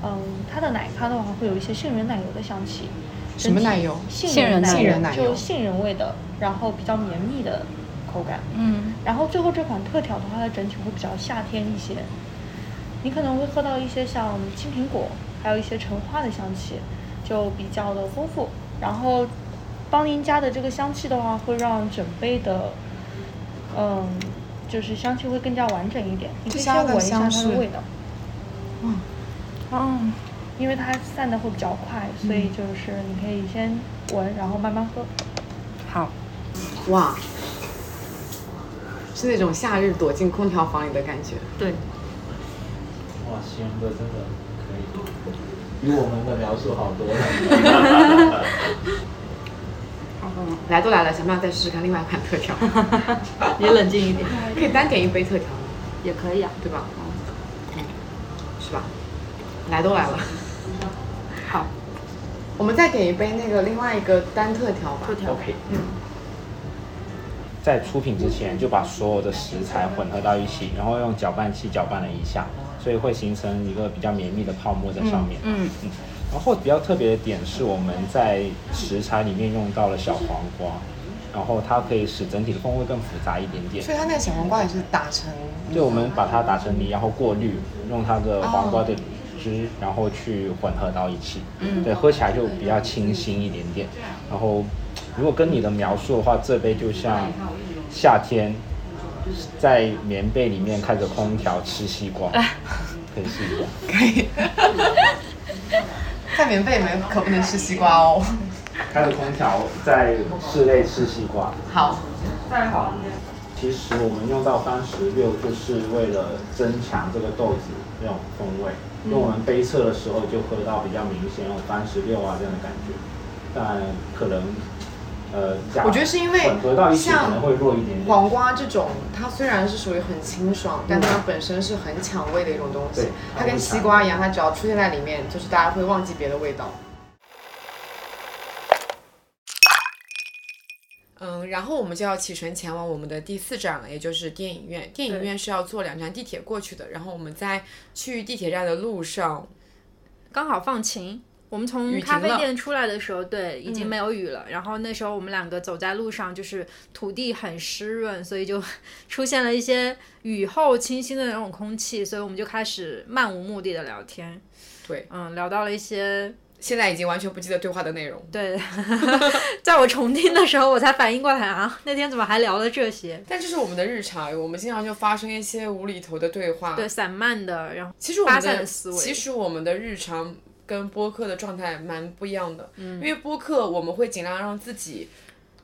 嗯，它的奶咖的话会有一些杏仁奶油的香气。什么奶油？杏仁奶油，就杏仁味的，然后比较绵密的口感。嗯。然后最后这款特调的话，它整体会比较夏天一些。你可能会喝到一些像青苹果，还有一些橙花的香气，就比较的丰富。然后邦宁家的这个香气的话，会让整杯的，嗯。就是香气会更加完整一点，你可以先闻一下它的味道。嗯，嗯，因为它散的会比较快，所以就是你可以先闻，然后慢慢喝。好，哇，是那种夏日躲进空调房里的感觉。对。哇，形容的真的可以，比我们的描述好多了。来都来了，想不想再试试看另外一款特调？你冷静一点，可以单点一杯特调也可以啊，对吧？嗯，是吧？来都来了，好，我们再点一杯那个另外一个单特调吧。特调，OK。嗯，在出品之前就把所有的食材混合到一起，然后用搅拌器搅拌了一下，所以会形成一个比较绵密的泡沫在上面。嗯嗯。然后比较特别的点是，我们在食材里面用到了小黄瓜，然后它可以使整体的风味更复杂一点点。所以它那个小黄瓜也是打成？对，我们把它打成泥，然后过滤，用它的黄瓜的汁，然后去混合到一起。嗯。对，喝起来就比较清新一点点。然后，如果跟你的描述的话，这杯就像夏天在棉被里面开着空调吃西瓜，可以试一下。可以。在棉被里面可不能吃西瓜哦。开着空调在室内吃西瓜。好。太好。其实我们用到番石榴，就是为了增强这个豆子那种风味。因为我们杯测的时候就喝到比较明显有番石榴啊这样的感觉。但可能呃，我觉得是因为像黄瓜这种，它虽然是属于很清爽，但它本身是很抢味的一种东西。它跟西瓜一样，它只要出现在里面，就是大家会忘记别的味道。嗯，然后我们就要启程前往我们的第四站了，也就是电影院。电影院是要坐两站地铁过去的。然后我们在去地铁站的路上，刚好放晴。我们从咖啡店出来的时候，对，已经没有雨了。然后那时候我们两个走在路上，就是土地很湿润，所以就 出现了一些雨后清新的那种空气。所以我们就开始漫无目的的聊天。对，嗯，聊到了一些。现在已经完全不记得对话的内容。对，在我重听的时候，我才反应过来啊，那天怎么还聊了这些？但这是我们的日常，我们经常就发生一些无厘头的对话。对，散漫的，然后其实我们的其实我们的日常跟播客的状态蛮不一样的。嗯。因为播客我们会尽量让自己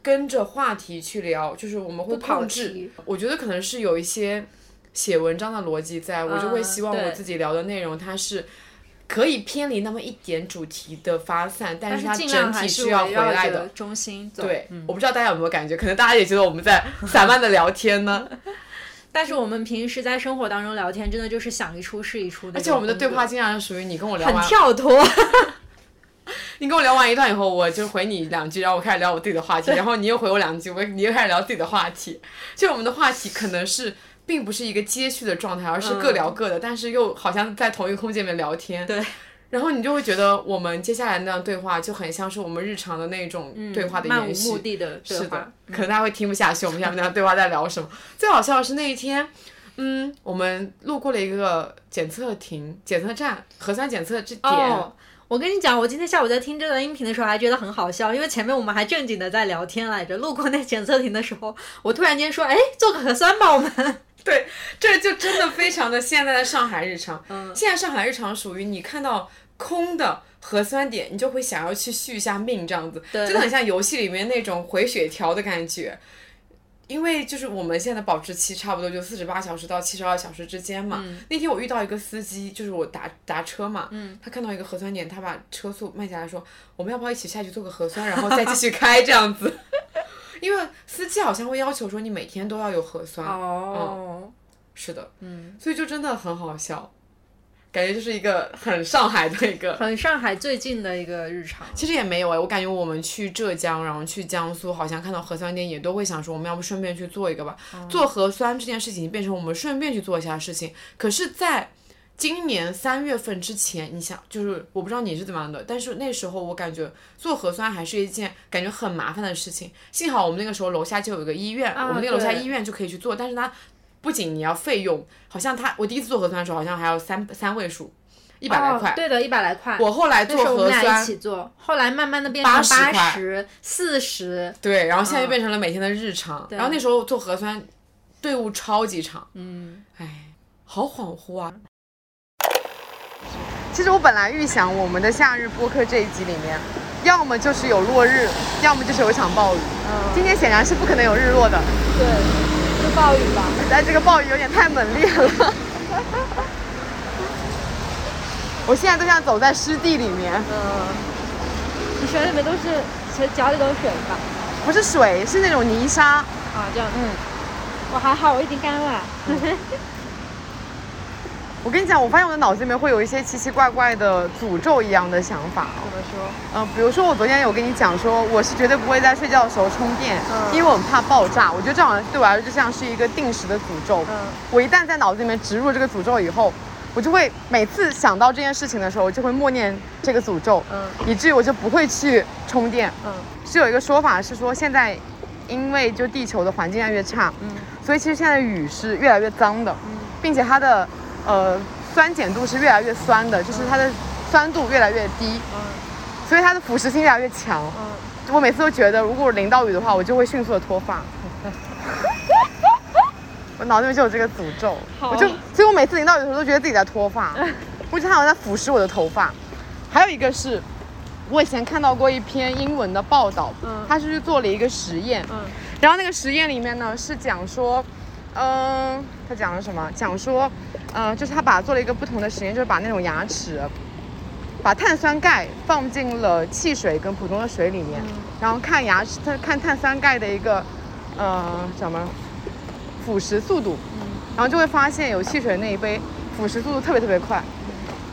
跟着话题去聊，就是我们会控制。我觉得可能是有一些写文章的逻辑在，我就会希望我自己聊的内容它是。可以偏离那么一点主题的发散，但是它整体是要回来的中心。对，我不知道大家有没有感觉，可能大家也觉得我们在散漫的聊天呢。但是我们平时在生活当中聊天，真的就是想一出是一出的。而且我们的对话经常是属于你跟我聊完，很跳脱。你跟我聊完一段以后，我就回你两句，然后我开始聊我自己的话题，然后你又回我两句，我你又开始聊自己的话题。就我们的话题可能是。并不是一个接续的状态，而是各聊各的，但是又好像在同一个空间里面聊天。对，然后你就会觉得我们接下来那样对话就很像是我们日常的那种对话的延续。漫无目的的对话，可能大家会听不下去，我们下面那样对话在聊什么？最好笑的是那一天，嗯，我们路过了一个检测亭、检测站、核酸检测这点。我跟你讲，我今天下午在听这段音频的时候还觉得很好笑，因为前面我们还正经的在聊天来着。路过那检测亭的时候，我突然间说：“哎，做个核酸吧，我们。”对，这就真的非常的现在的上海日常。嗯，现在上海日常属于你看到空的核酸点，你就会想要去续一下命这样子，真的很像游戏里面那种回血条的感觉。因为就是我们现在的保质期差不多就四十八小时到七十二小时之间嘛。那天我遇到一个司机，就是我打打车嘛，他看到一个核酸点，他把车速慢下来说：“我们要不要一起下去做个核酸，然后再继续开这样子？” 因为司机好像会要求说你每天都要有核酸。哦，是的，嗯，所以就真的很好笑。感觉就是一个很上海的一个，很上海最近的一个日常。其实也没有哎，我感觉我们去浙江，然后去江苏，好像看到核酸店也都会想说，我们要不顺便去做一个吧。做核酸这件事情变成我们顺便去做一下事情。可是，在今年三月份之前，你想，就是我不知道你是怎么样的，但是那时候我感觉做核酸还是一件感觉很麻烦的事情。幸好我们那个时候楼下就有一个医院，我们那个楼下医院就可以去做，但是它。不仅你要费用，好像他我第一次做核酸的时候，好像还要三三位数，一百来块。对的，一百来块。我后来做核酸，一起做，后来慢慢的变成八十、四十。对，然后现在就变成了每天的日常。然后那时候做核酸，队伍超级长。嗯。哎，好恍惚啊。其实我本来预想我们的夏日播客这一集里面，要么就是有落日，要么就是有一场暴雨。嗯。今天显然是不可能有日落的。对。暴雨吧，但这个暴雨有点太猛烈了。我现在都像走在湿地里面。嗯，你水里面都是，脚里都是水吧？不是水，是那种泥沙。啊，这样。嗯，我还好，我已经干了。我跟你讲，我发现我的脑子里面会有一些奇奇怪怪的诅咒一样的想法。怎么说？嗯，比如说我昨天有跟你讲说，我是绝对不会在睡觉的时候充电，因为我很怕爆炸。我觉得这好像对我来说就像是一个定时的诅咒。嗯，我一旦在脑子里面植入这个诅咒以后，我就会每次想到这件事情的时候，就会默念这个诅咒。嗯，以至于我就不会去充电。嗯，是有一个说法是说，现在因为就地球的环境越来越差，嗯，所以其实现在雨是越来越脏的，嗯，并且它的。呃，酸碱度是越来越酸的，就是它的酸度越来越低，嗯，所以它的腐蚀性越来越强，嗯，我每次都觉得，如果淋到雨的话，我就会迅速的脱发，我脑子里面就有这个诅咒，我就，所以我每次淋到雨的时候都觉得自己在脱发，我觉得它好像在腐蚀我的头发。还有一个是，我以前看到过一篇英文的报道，嗯，他是去做了一个实验，嗯，然后那个实验里面呢是讲说，嗯，他讲了什么？讲说。嗯，就是他把做了一个不同的实验，就是把那种牙齿，把碳酸钙放进了汽水跟普通的水里面，然后看牙齿，他看碳酸钙的一个，呃，什么腐蚀速度，然后就会发现有汽水那一杯腐蚀速度特别特别快，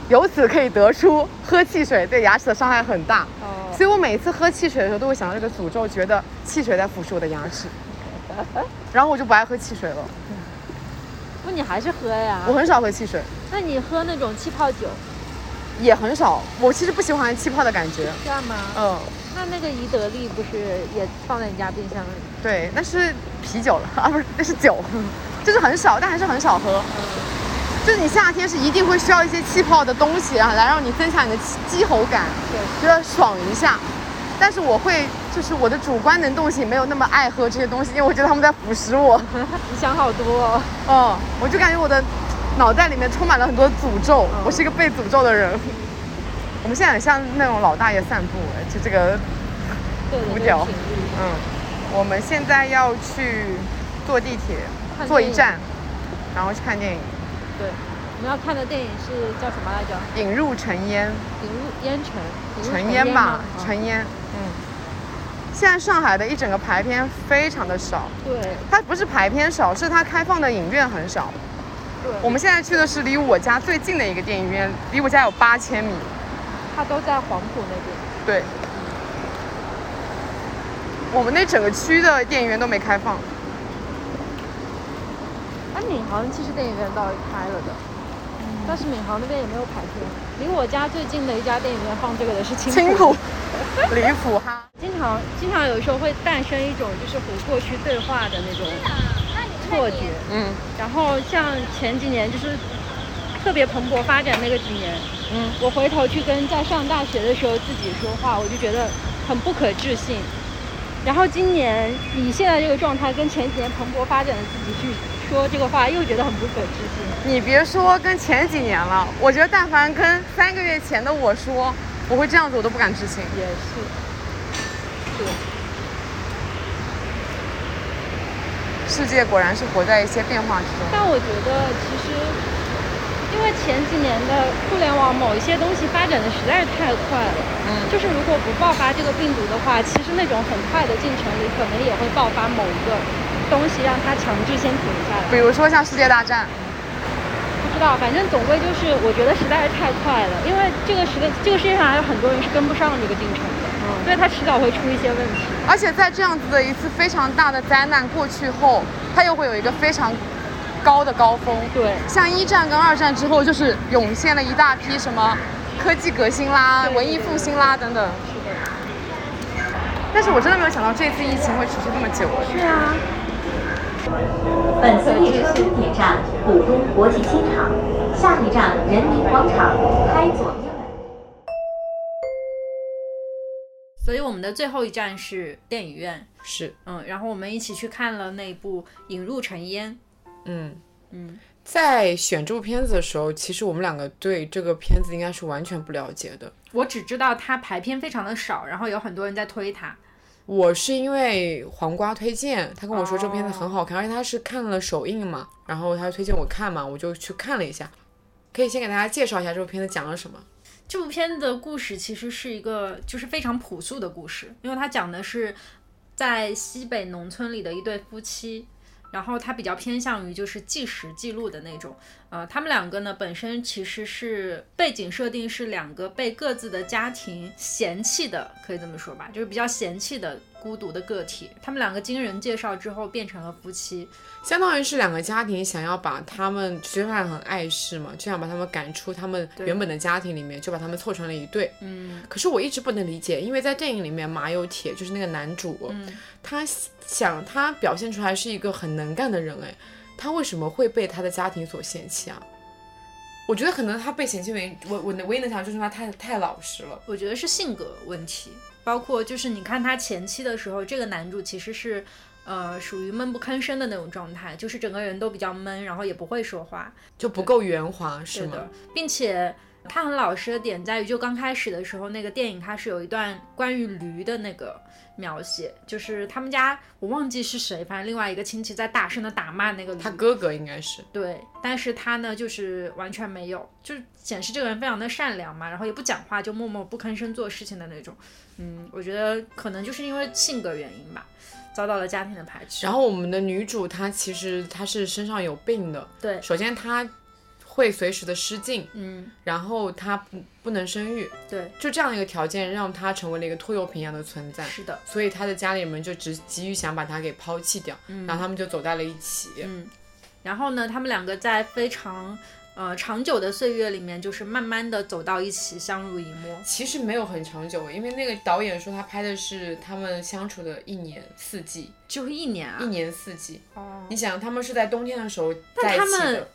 由此可以得出喝汽水对牙齿的伤害很大。哦，所以我每次喝汽水的时候都会想到这个诅咒，觉得汽水在腐蚀我的牙齿，然后我就不爱喝汽水了。不，你还是喝呀？我很少喝汽水。那你喝那种气泡酒？也很少，我其实不喜欢气泡的感觉。这样吗？嗯。那那个宜得利不是也放在你家冰箱里？对，那是啤酒了 啊，不是，那是酒，就是很少，但还是很少喝。就是你夏天是一定会需要一些气泡的东西啊，来让你增强你的肌喉感，对，觉得爽一下。但是我会，就是我的主观能动性没有那么爱喝这些东西，因为我觉得他们在腐蚀我。你想好多哦。嗯，我就感觉我的。脑袋里面充满了很多诅咒，我是一个被诅咒的人。我们现在很像那种老大爷散步，就这个五角。嗯，我们现在要去坐地铁，坐一站，然后去看电影。对，我们要看的电影是叫什么来着？引入尘烟。引入烟尘。尘烟吧，尘烟。嗯。现在上海的一整个排片非常的少。对。它不是排片少，是它开放的影院很少。对我们现在去的是离我家最近的一个电影院，离我家有八千米。它都在黄埔那边。对。我们那整个区的电影院都没开放。哎，闵行其实电影院倒是开了的，但是闵行那边也没有排片。离我家最近的一家电影院放这个的是青青浦，离谱哈。经常经常有时候会诞生一种就是和过去对话的那种。错觉，嗯，然后像前几年就是特别蓬勃发展那个几年，嗯，我回头去跟在上大学的时候自己说话，我就觉得很不可置信。然后今年以现在这个状态跟前几年蓬勃发展的自己去说这个话，又觉得很不可置信。你别说跟前几年了，我觉得但凡跟三个月前的我说我会这样子，我都不敢置信。也是，是。世界果然是活在一些变化之中。但我觉得，其实因为前几年的互联网某一些东西发展的实在是太快了，嗯，就是如果不爆发这个病毒的话，其实那种很快的进程里，可能也会爆发某一个东西，让它强制先停下来。比如说像世界大战。不知道，反正总归就是，我觉得实在是太快了，因为这个时代，这个世界上还有很多人是跟不上这个进程的。所以它迟早会出一些问题，而且在这样子的一次非常大的灾难过去后，它又会有一个非常高的高峰。对，像一战跟二战之后，就是涌现了一大批什么科技革新啦、文艺复兴啦等等。是的。但是我真的没有想到这次疫情会持续这么久。是啊。本次列车终点站浦东国际机场，下一站人民广场，开左边。所以我们的最后一站是电影院，是，嗯，然后我们一起去看了那部《引入尘烟》，嗯嗯，在选这部片子的时候，其实我们两个对这个片子应该是完全不了解的。我只知道它排片非常的少，然后有很多人在推它。我是因为黄瓜推荐，他跟我说这片子很好看，而且他是看了首映嘛，然后他推荐我看嘛，我就去看了一下。可以先给大家介绍一下这部片子讲了什么。这部片的故事其实是一个就是非常朴素的故事，因为它讲的是在西北农村里的一对夫妻，然后他比较偏向于就是计时记录的那种。呃，他们两个呢本身其实是背景设定是两个被各自的家庭嫌弃的，可以这么说吧，就是比较嫌弃的。孤独的个体，他们两个经人介绍之后变成了夫妻，相当于是两个家庭想要把他们，其实他很碍事嘛，就想把他们赶出他们原本的家庭里面，就把他们凑成了一对。嗯，可是我一直不能理解，因为在电影里面马有铁就是那个男主，他想他表现出来是一个很能干的人，哎，他为什么会被他的家庭所嫌弃啊？我觉得可能他被嫌弃原因，我我唯一能想就是他太太老实了。我觉得是性格问题。包括就是你看他前期的时候，这个男主其实是，呃，属于闷不吭声的那种状态，就是整个人都比较闷，然后也不会说话，就不够圆滑，是的，并且他很老实的点在于，就刚开始的时候，那个电影它是有一段关于驴的那个描写，就是他们家我忘记是谁，反正另外一个亲戚在大声的打骂那个驴。他哥哥应该是对，但是他呢就是完全没有，就是显示这个人非常的善良嘛，然后也不讲话，就默默不吭声做事情的那种。嗯，我觉得可能就是因为性格原因吧，遭到了家庭的排斥。然后我们的女主她其实她是身上有病的，对，首先她。会随时的失禁，嗯，然后她不不能生育，对，就这样一个条件让她成为了一个拖油瓶一样的存在，是的，所以她的家里人就只急于想把她给抛弃掉，然后他们就走在了一起，嗯，然后呢，他们两个在非常呃长久的岁月里面，就是慢慢的走到一起，相濡以沫。其实没有很长久，因为那个导演说他拍的是他们相处的一年四季，就一年啊，一年四季。哦，你想他们是在冬天的时候在一起的。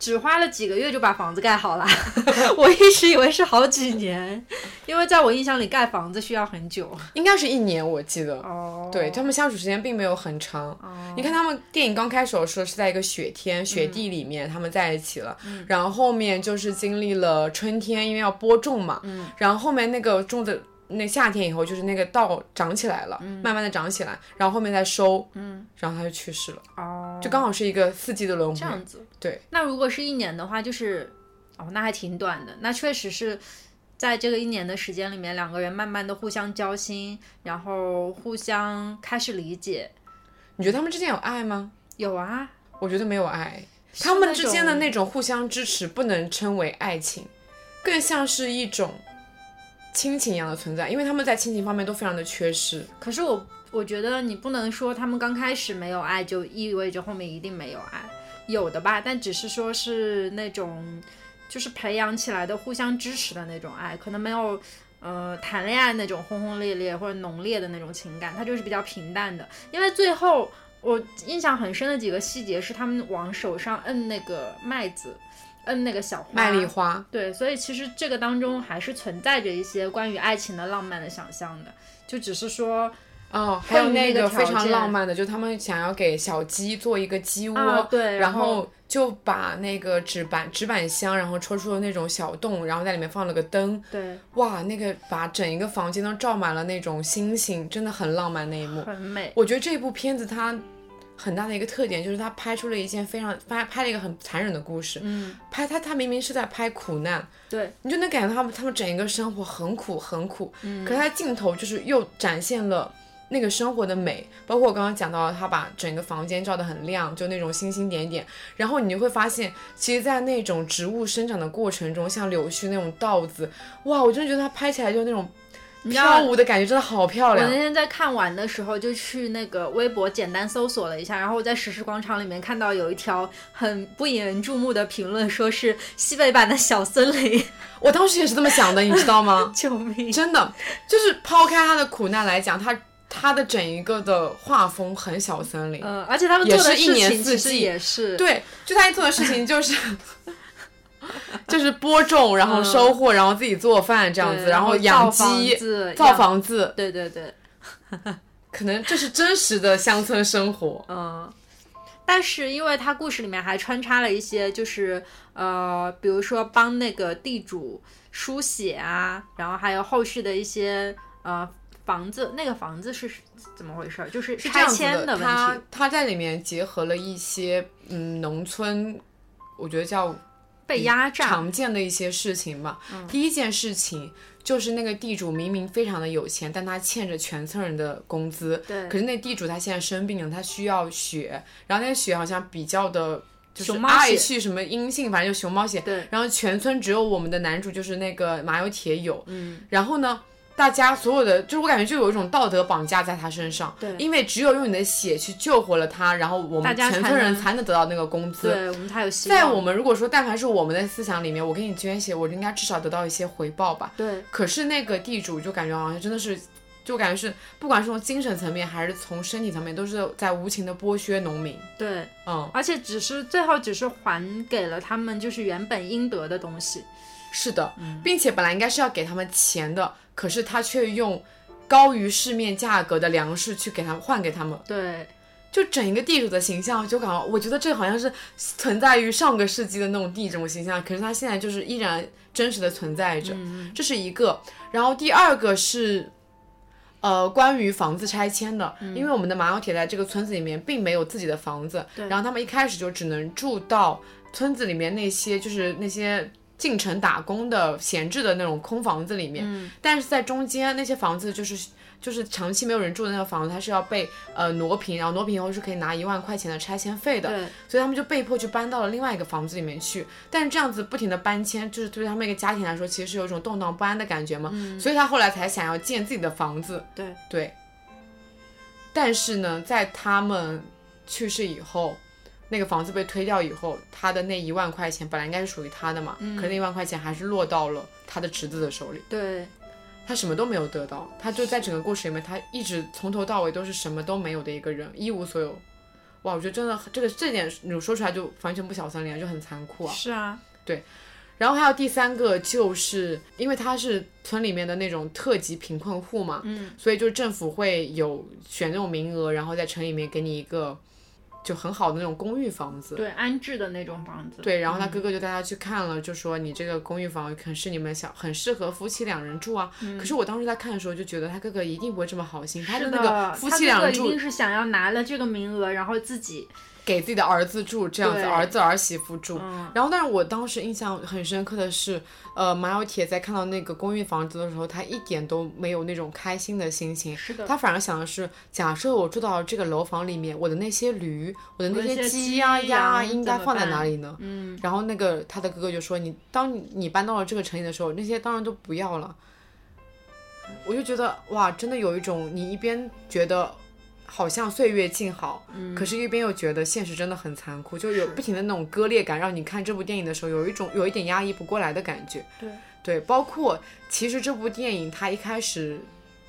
只花了几个月就把房子盖好了，我一直以为是好几年，因为在我印象里盖房子需要很久，应该是一年，我记得。哦，对他们相处时间并没有很长。哦，你看他们电影刚开始的时候是在一个雪天雪地里面他们在一起了，然后后面就是经历了春天，因为要播种嘛，嗯，然后后面那个种的。那夏天以后，就是那个稻长起来了，慢慢的长起来，然后后面再收，嗯，然后他就去世了，哦，就刚好是一个四季的轮回，这样子，对。那如果是一年的话，就是，哦，那还挺短的。那确实是在这个一年的时间里面，两个人慢慢的互相交心，然后互相开始理解。你觉得他们之间有爱吗？有啊，我觉得没有爱。他们之间的那种互相支持，不能称为爱情，更像是一种。亲情一样的存在，因为他们在亲情方面都非常的缺失。可是我我觉得你不能说他们刚开始没有爱，就意味着后面一定没有爱，有的吧，但只是说是那种就是培养起来的互相支持的那种爱，可能没有呃谈恋爱那种轰轰烈烈或者浓烈的那种情感，它就是比较平淡的。因为最后我印象很深的几个细节是他们往手上摁那个麦子。摁那个小花，麦丽花，对，所以其实这个当中还是存在着一些关于爱情的浪漫的想象的，就只是说，哦，还有那个非常浪漫的，就他们想要给小鸡做一个鸡窝，对，然后就把那个纸板纸板箱，然后戳出了那种小洞，然后在里面放了个灯，对，哇，那个把整一个房间都照满了那种星星，真的很浪漫那一幕，很美。我觉得这部片子它。很大的一个特点就是他拍出了一件非常拍拍了一个很残忍的故事，嗯，拍他他明明是在拍苦难，对，你就能感觉到他们他们整一个生活很苦很苦，嗯，可是他镜头就是又展现了那个生活的美，包括我刚刚讲到他把整个房间照得很亮，就那种星星点点，然后你就会发现，其实，在那种植物生长的过程中，像柳絮那种稻子，哇，我真的觉得他拍起来就那种。飘舞的感觉真的好漂亮。我那天在看完的时候，就去那个微博简单搜索了一下，然后我在时事广场里面看到有一条很不引人注目的评论，说是西北版的小森林。我当时也是这么想的，你知道吗？救命！真的，就是抛开他的苦难来讲，他他的整一个的画风很小森林。嗯，而且他们做的事情其实也是对，就他一做的事情就是。就是播种，然后收获，然后自己做饭这样子，然后养鸡、造房子。对对对，可能这是真实的乡村生活。嗯，但是因为他故事里面还穿插了一些，就是呃，比如说帮那个地主书写啊，然后还有后续的一些呃房子，那个房子是怎么回事？就是拆迁的问题。他他在里面结合了一些嗯农村，我觉得叫。被压榨常见的一些事情吧。第一件事情就是那个地主明明非常的有钱，但他欠着全村人的工资。对。可是那地主他现在生病了，他需要血，然后那个血好像比较的，就是爱去什么阴性，反正就熊猫血。对。然后全村只有我们的男主就是那个马有铁有。嗯。然后呢？大家所有的，就是我感觉就有一种道德绑架在他身上，对，因为只有用你的血去救活了他，然后我们全村人才能得到那个工资，对，我们才有希望。在我们如果说，但凡是我们的思想里面，我给你捐血，我应该至少得到一些回报吧？对。可是那个地主就感觉好像真的是，就感觉是，不管是从精神层面还是从身体层面，都是在无情的剥削农民。对，嗯，而且只是最后只是还给了他们就是原本应得的东西。是的，并且本来应该是要给他们钱的。可是他却用高于市面价格的粮食去给他换给他们，对，就整一个地主的形象，就感觉我觉得这好像是存在于上个世纪的那种地主形象，可是他现在就是依然真实的存在着，这是一个。然后第二个是，呃，关于房子拆迁的，因为我们的马小铁在这个村子里面并没有自己的房子，然后他们一开始就只能住到村子里面那些就是那些进城打工的闲置的那种空房子里面，但是在中间那些房子就是。就是长期没有人住的那个房子，它是要被呃挪平，然后挪平以后是可以拿一万块钱的拆迁费的。对，所以他们就被迫去搬到了另外一个房子里面去。但是这样子不停的搬迁，就是对他们一个家庭来说，其实是有一种动荡不安的感觉嘛。嗯。所以他后来才想要建自己的房子。对对。但是呢，在他们去世以后，那个房子被推掉以后，他的那一万块钱本来应该是属于他的嘛，可是那一万块钱还是落到了他的侄子的手里。对。他什么都没有得到，他就在整个故事里面，他一直从头到尾都是什么都没有的一个人，一无所有。哇，我觉得真的这个这点你说出来就完全不小三连，就很残酷啊。是啊，对。然后还有第三个，就是因为他是村里面的那种特级贫困户嘛，嗯，所以就政府会有选那种名额，然后在城里面给你一个。就很好的那种公寓房子，对，安置的那种房子。对，然后他哥哥就带他去看了，就说你这个公寓房很是你们小，很适合夫妻两人住啊。可是我当时在看的时候就觉得他哥哥一定不会这么好心，他的那个夫妻两人住，一定是想要拿了这个名额，然后自己。给自己的儿子住这样子，儿子儿媳妇住。然后，但是我当时印象很深刻的是，呃，马小铁在看到那个公寓房子的时候，他一点都没有那种开心的心情。是的。他反而想的是，假设我住到这个楼房里面，我的那些驴，我的那些鸡啊鸭啊，应该放在哪里呢？嗯。然后那个他的哥哥就说：“你当你你搬到了这个城里的时候，那些当然都不要了。”我就觉得哇，真的有一种你一边觉得。好像岁月静好，可是一边又觉得现实真的很残酷，就有不停的那种割裂感，让你看这部电影的时候有一种有一点压抑不过来的感觉。对对，包括其实这部电影它一开始，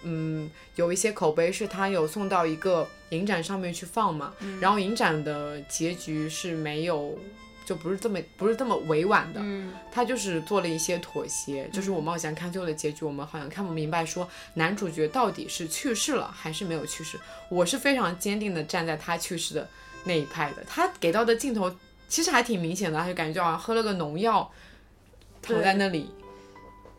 嗯，有一些口碑是它有送到一个影展上面去放嘛，然后影展的结局是没有。就不是这么不是这么委婉的，嗯，他就是做了一些妥协，就是我们好像看最后的结局，我们好像看不明白，说男主角到底是去世了还是没有去世。我是非常坚定的站在他去世的那一派的。他给到的镜头其实还挺明显的，他就感觉好像喝了个农药，躺在那里，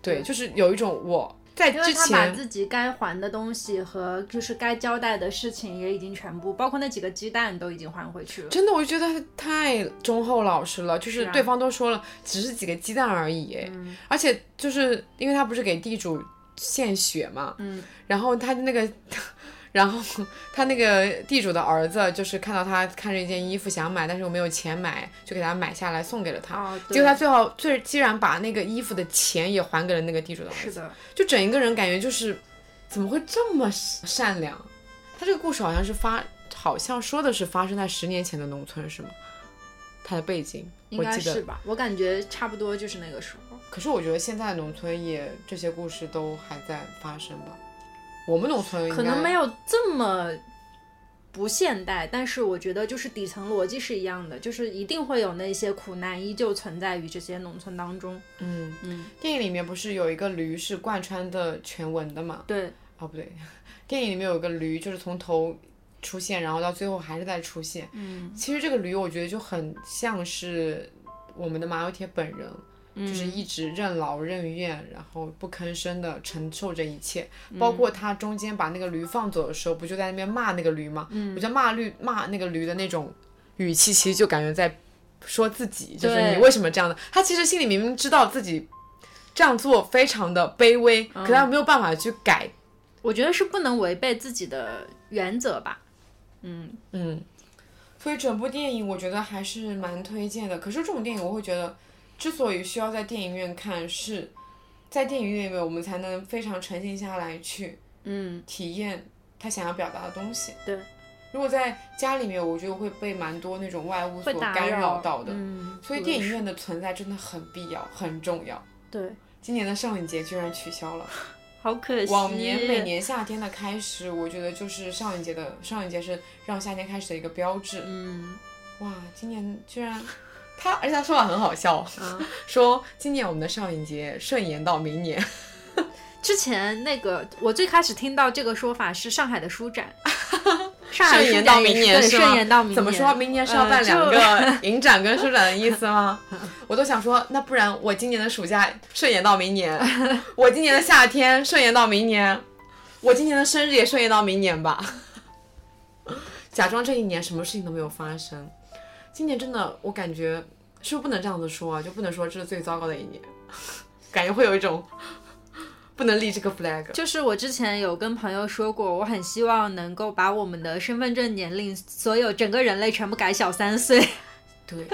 对，就是有一种我。在之前，他把自己该还的东西和就是该交代的事情也已经全部，包括那几个鸡蛋都已经还回去了。真的，我就觉得他太忠厚老实了。就是对方都说了，只是几个鸡蛋而已。嗯。而且就是因为他不是给地主献血嘛，嗯。然后他那个。然后 他那个地主的儿子就是看到他看着一件衣服想买，但是又没有钱买，就给他买下来送给了他。结果他最后最居然把那个衣服的钱也还给了那个地主的儿子。是的，就整一个人感觉就是怎么会这么善良？他这个故事好像是发，好像说的是发生在十年前的农村是吗？他的背景应该是吧？我感觉差不多就是那个时候。可是我觉得现在农村也这些故事都还在发生吧。我们农村可能没有这么不现代，但是我觉得就是底层逻辑是一样的，就是一定会有那些苦难依旧存在于这些农村当中。嗯嗯，电影里面不是有一个驴是贯穿的全文的吗？对，哦不对，电影里面有个驴就是从头出现，然后到最后还是在出现。嗯，其实这个驴我觉得就很像是我们的马有铁本人。就是一直任劳任怨，然后不吭声的承受着一切，包括他中间把那个驴放走的时候，不就在那边骂那个驴吗？我觉得骂驴骂那个驴的那种语气，其实就感觉在说自己，就是你为什么这样的？他其实心里明明知道自己这样做非常的卑微，可他没有办法去改。我觉得是不能违背自己的原则吧。嗯嗯，所以整部电影我觉得还是蛮推荐的。可是这种电影我会觉得。之所以需要在电影院看，是在电影院里面我们才能非常沉浸下来去，嗯，体验他想要表达的东西。对，如果在家里面，我觉得会被蛮多那种外物所干扰到的。嗯，所以电影院的存在真的很必要，很重要。对，今年的上影节居然取消了，好可惜。往年每年夏天的开始，我觉得就是上影节的上影节是让夏天开始的一个标志。嗯，哇，今年居然。他而且他说话很好笑，说今年我们的上影节顺延到明年。之前那个我最开始听到这个说法是上海的书展，顺延到明年是吗？怎么说？明年是要办两个 影展跟书展的意思吗？我都想说，那不然我今年的暑假顺延到明年，我今年的夏天顺延到明年，我今年的生日也顺延到明年吧。假装这一年什么事情都没有发生。今年真的，我感觉是不是不能这样子说啊？就不能说这是最糟糕的一年，感觉会有一种。不能立这个 flag。就是我之前有跟朋友说过，我很希望能够把我们的身份证年龄，所有整个人类全部改小三岁。对，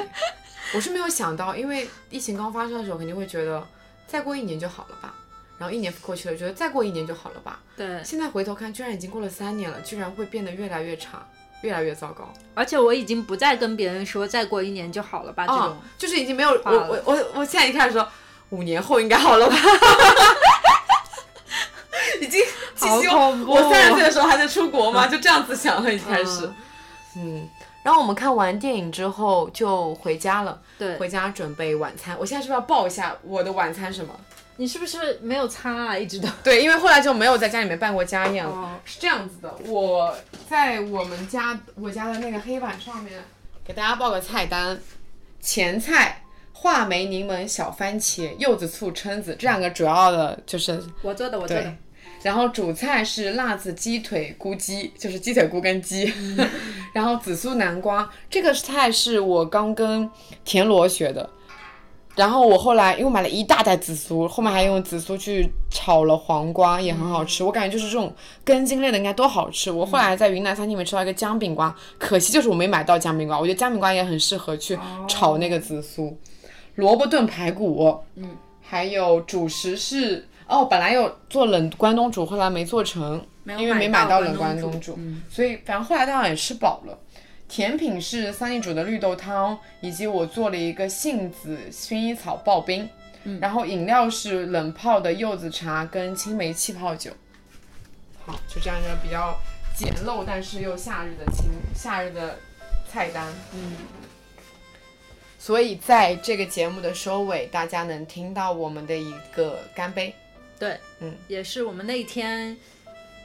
我是没有想到，因为疫情刚发生的时候，肯定会觉得再过一年就好了吧。然后一年过去了，觉得再过一年就好了吧。对。现在回头看，居然已经过了三年了，居然会变得越来越差，越来越糟糕。而且我已经不再跟别人说再过一年就好了吧，这种就是已经没有我我我我现在一开始说五年后应该好了吧。已经好恐怖！我三十岁的时候还在出国吗？就这样子想了，一开始。嗯，然后我们看完电影之后就回家了。对，回家准备晚餐。我现在是不是要报一下我的晚餐什么？你是不是没有擦啊？一直都。对，因为后来就没有在家里面办过家宴了。是这样子的，我在我们家我家的那个黑板上面给大家报个菜单：前菜话梅柠檬小番茄柚子醋蛏子，这两个主要的就是我做的，我做的。然后主菜是辣子鸡腿菇鸡，就是鸡腿菇跟鸡。然后紫苏南瓜，这个菜是我刚跟田螺学的。然后我后来因为买了一大袋紫苏，后面还用紫苏去炒了黄瓜，也很好吃。我感觉就是这种根茎类的应该都好吃。我后来在云南餐厅里面吃到一个姜饼瓜，可惜就是我没买到姜饼瓜。我觉得姜饼瓜也很适合去炒那个紫苏。萝卜炖排骨，嗯，还有主食是。哦，本来有做冷关东煮，后来没做成，因为没买到冷关东煮，所以反正后来大家也吃饱了。甜品是三弟煮的绿豆汤，以及我做了一个杏子薰衣草刨冰，然后饮料是冷泡的柚子茶跟青梅气泡酒。好，就这样一个比较简陋，但是又夏日的清夏日的菜单。嗯。所以在这个节目的收尾，大家能听到我们的一个干杯。对，嗯，也是我们那一天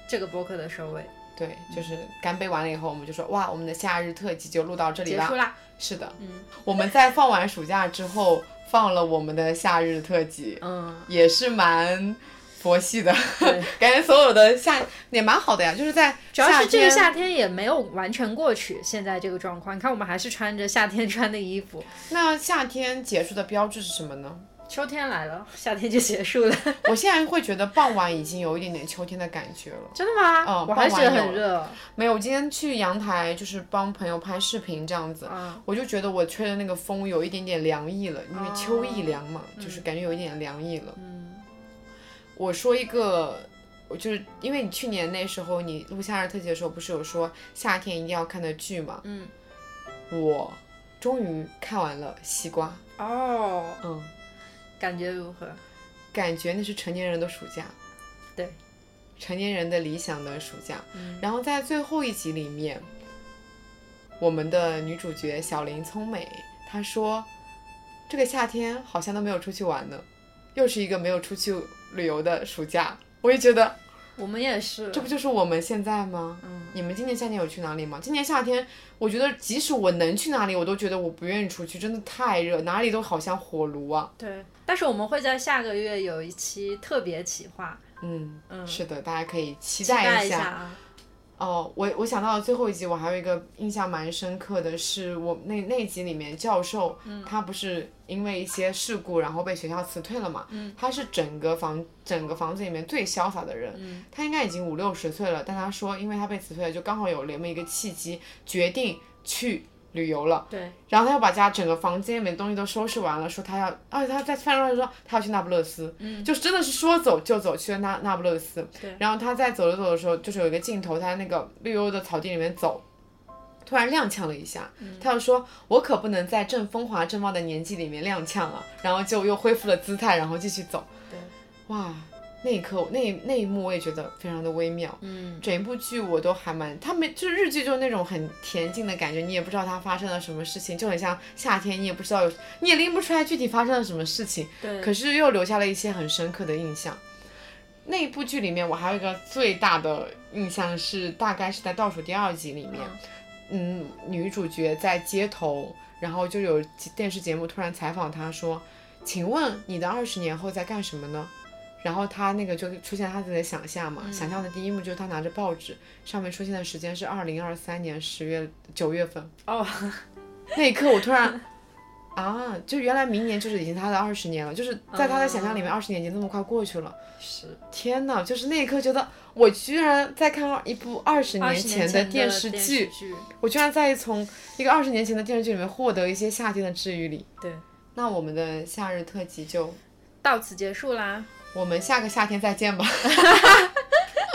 这个播客的收尾。对，就是干杯完了以后，我们就说哇，我们的夏日特辑就录到这里了。结束啦。是的，嗯，我们在放完暑假之后放了我们的夏日特辑，嗯，也是蛮佛系的，感觉所有的夏也蛮好的呀，就是在主要是这个夏天也没有完全过去，现在这个状况，你看我们还是穿着夏天穿的衣服。那夏天结束的标志是什么呢？秋天来了，夏天就结束了。我现在会觉得傍晚已经有一点点秋天的感觉了。真的吗？嗯，我还觉得很热。没有，我今天去阳台就是帮朋友拍视频这样子，我就觉得我吹的那个风有一点点凉意了，因为秋意凉嘛，就是感觉有一点凉意了。嗯。我说一个，我就是因为你去年那时候你录夏日特辑的时候，不是有说夏天一定要看的剧嘛？嗯。我终于看完了《西瓜》。哦。嗯。感觉如何？感觉那是成年人的暑假，对，成年人的理想的暑假。然后在最后一集里面，我们的女主角小林聪美她说：“这个夏天好像都没有出去玩呢，又是一个没有出去旅游的暑假。”我也觉得。我们也是，这不就是我们现在吗？嗯，你们今年夏天有去哪里吗？今年夏天，我觉得即使我能去哪里，我都觉得我不愿意出去，真的太热，哪里都好像火炉啊。对，但是我们会在下个月有一期特别企划。嗯嗯，是的，大家可以期待一下。哦，我我想到了最后一集，我还有一个印象蛮深刻的是，我那那集里面教授，他不是因为一些事故，然后被学校辞退了嘛？他是整个房整个房子里面最潇洒的人，他应该已经五六十岁了，但他说，因为他被辞退了，就刚好有那么一个契机，决定去。旅游了，对，然后他又把家整个房间里面东西都收拾完了，说他要，而且，他在饭桌上说他要去那不勒斯，嗯，就真的是说走就走去了那那不勒斯，对，然后他在走着走的时候，就是有一个镜头，他在那个绿油油的草地里面走，突然踉跄了一下，他又说，我可不能在正风华正茂的年纪里面踉跄了，然后就又恢复了姿态，然后继续走，对，哇。那一刻，那那一幕我也觉得非常的微妙。嗯，整一部剧我都还蛮，他们就是日剧，就是那种很恬静的感觉，你也不知道它发生了什么事情，就很像夏天，你也不知道有，你也拎不出来具体发生了什么事情。对。可是又留下了一些很深刻的印象。那部剧里面，我还有一个最大的印象是，大概是在倒数第二集里面，嗯，女主角在街头，然后就有电视节目突然采访她说：“请问你的二十年后在干什么呢？”然后他那个就出现他自己的想象嘛，想象的第一幕就是他拿着报纸，上面出现的时间是二零二三年十月九月份。哦，那一刻我突然。啊，就原来明年就是已经他的二十年了，就是在他的想象里面，二十年已经那么快过去了。是，天哪，就是那一刻觉得我居然在看一部二十年前的电视剧，我居然在从一个二十年前的电视剧里面获得一些夏天的治愈力。对，那我们的夏日特辑就到此结束啦，我们下个夏天再见吧。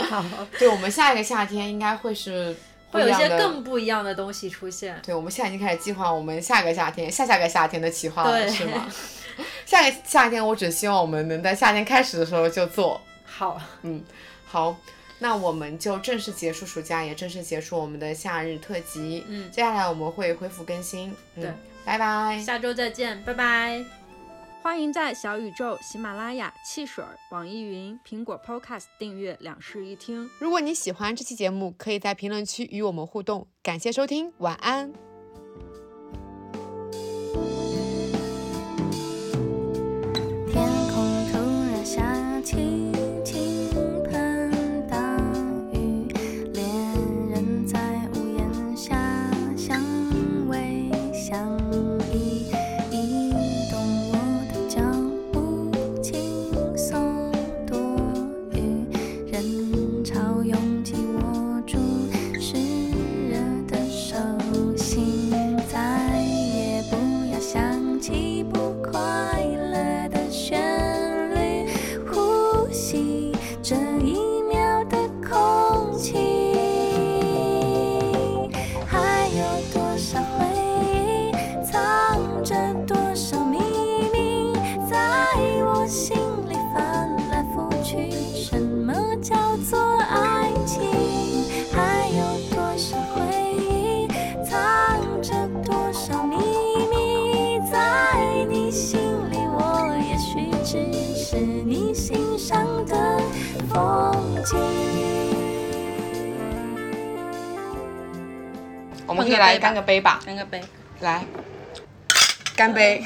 好，对，我们下一个夏天应该会是。会有一些更不一样的东西出现。对，我们现在已经开始计划我们下个夏天、下下个夏天的企划了，是吗？下个夏天，我只希望我们能在夏天开始的时候就做好。嗯，好，那我们就正式结束暑假，也正式结束我们的夏日特辑。嗯，接下来我们会恢复更新。对，拜拜，下周再见，拜拜。欢迎在小宇宙、喜马拉雅、汽水、网易云、苹果 Podcast 订阅两室一厅。如果你喜欢这期节目，可以在评论区与我们互动。感谢收听，晚安。我们可以来干个杯吧，干个杯，来，干杯。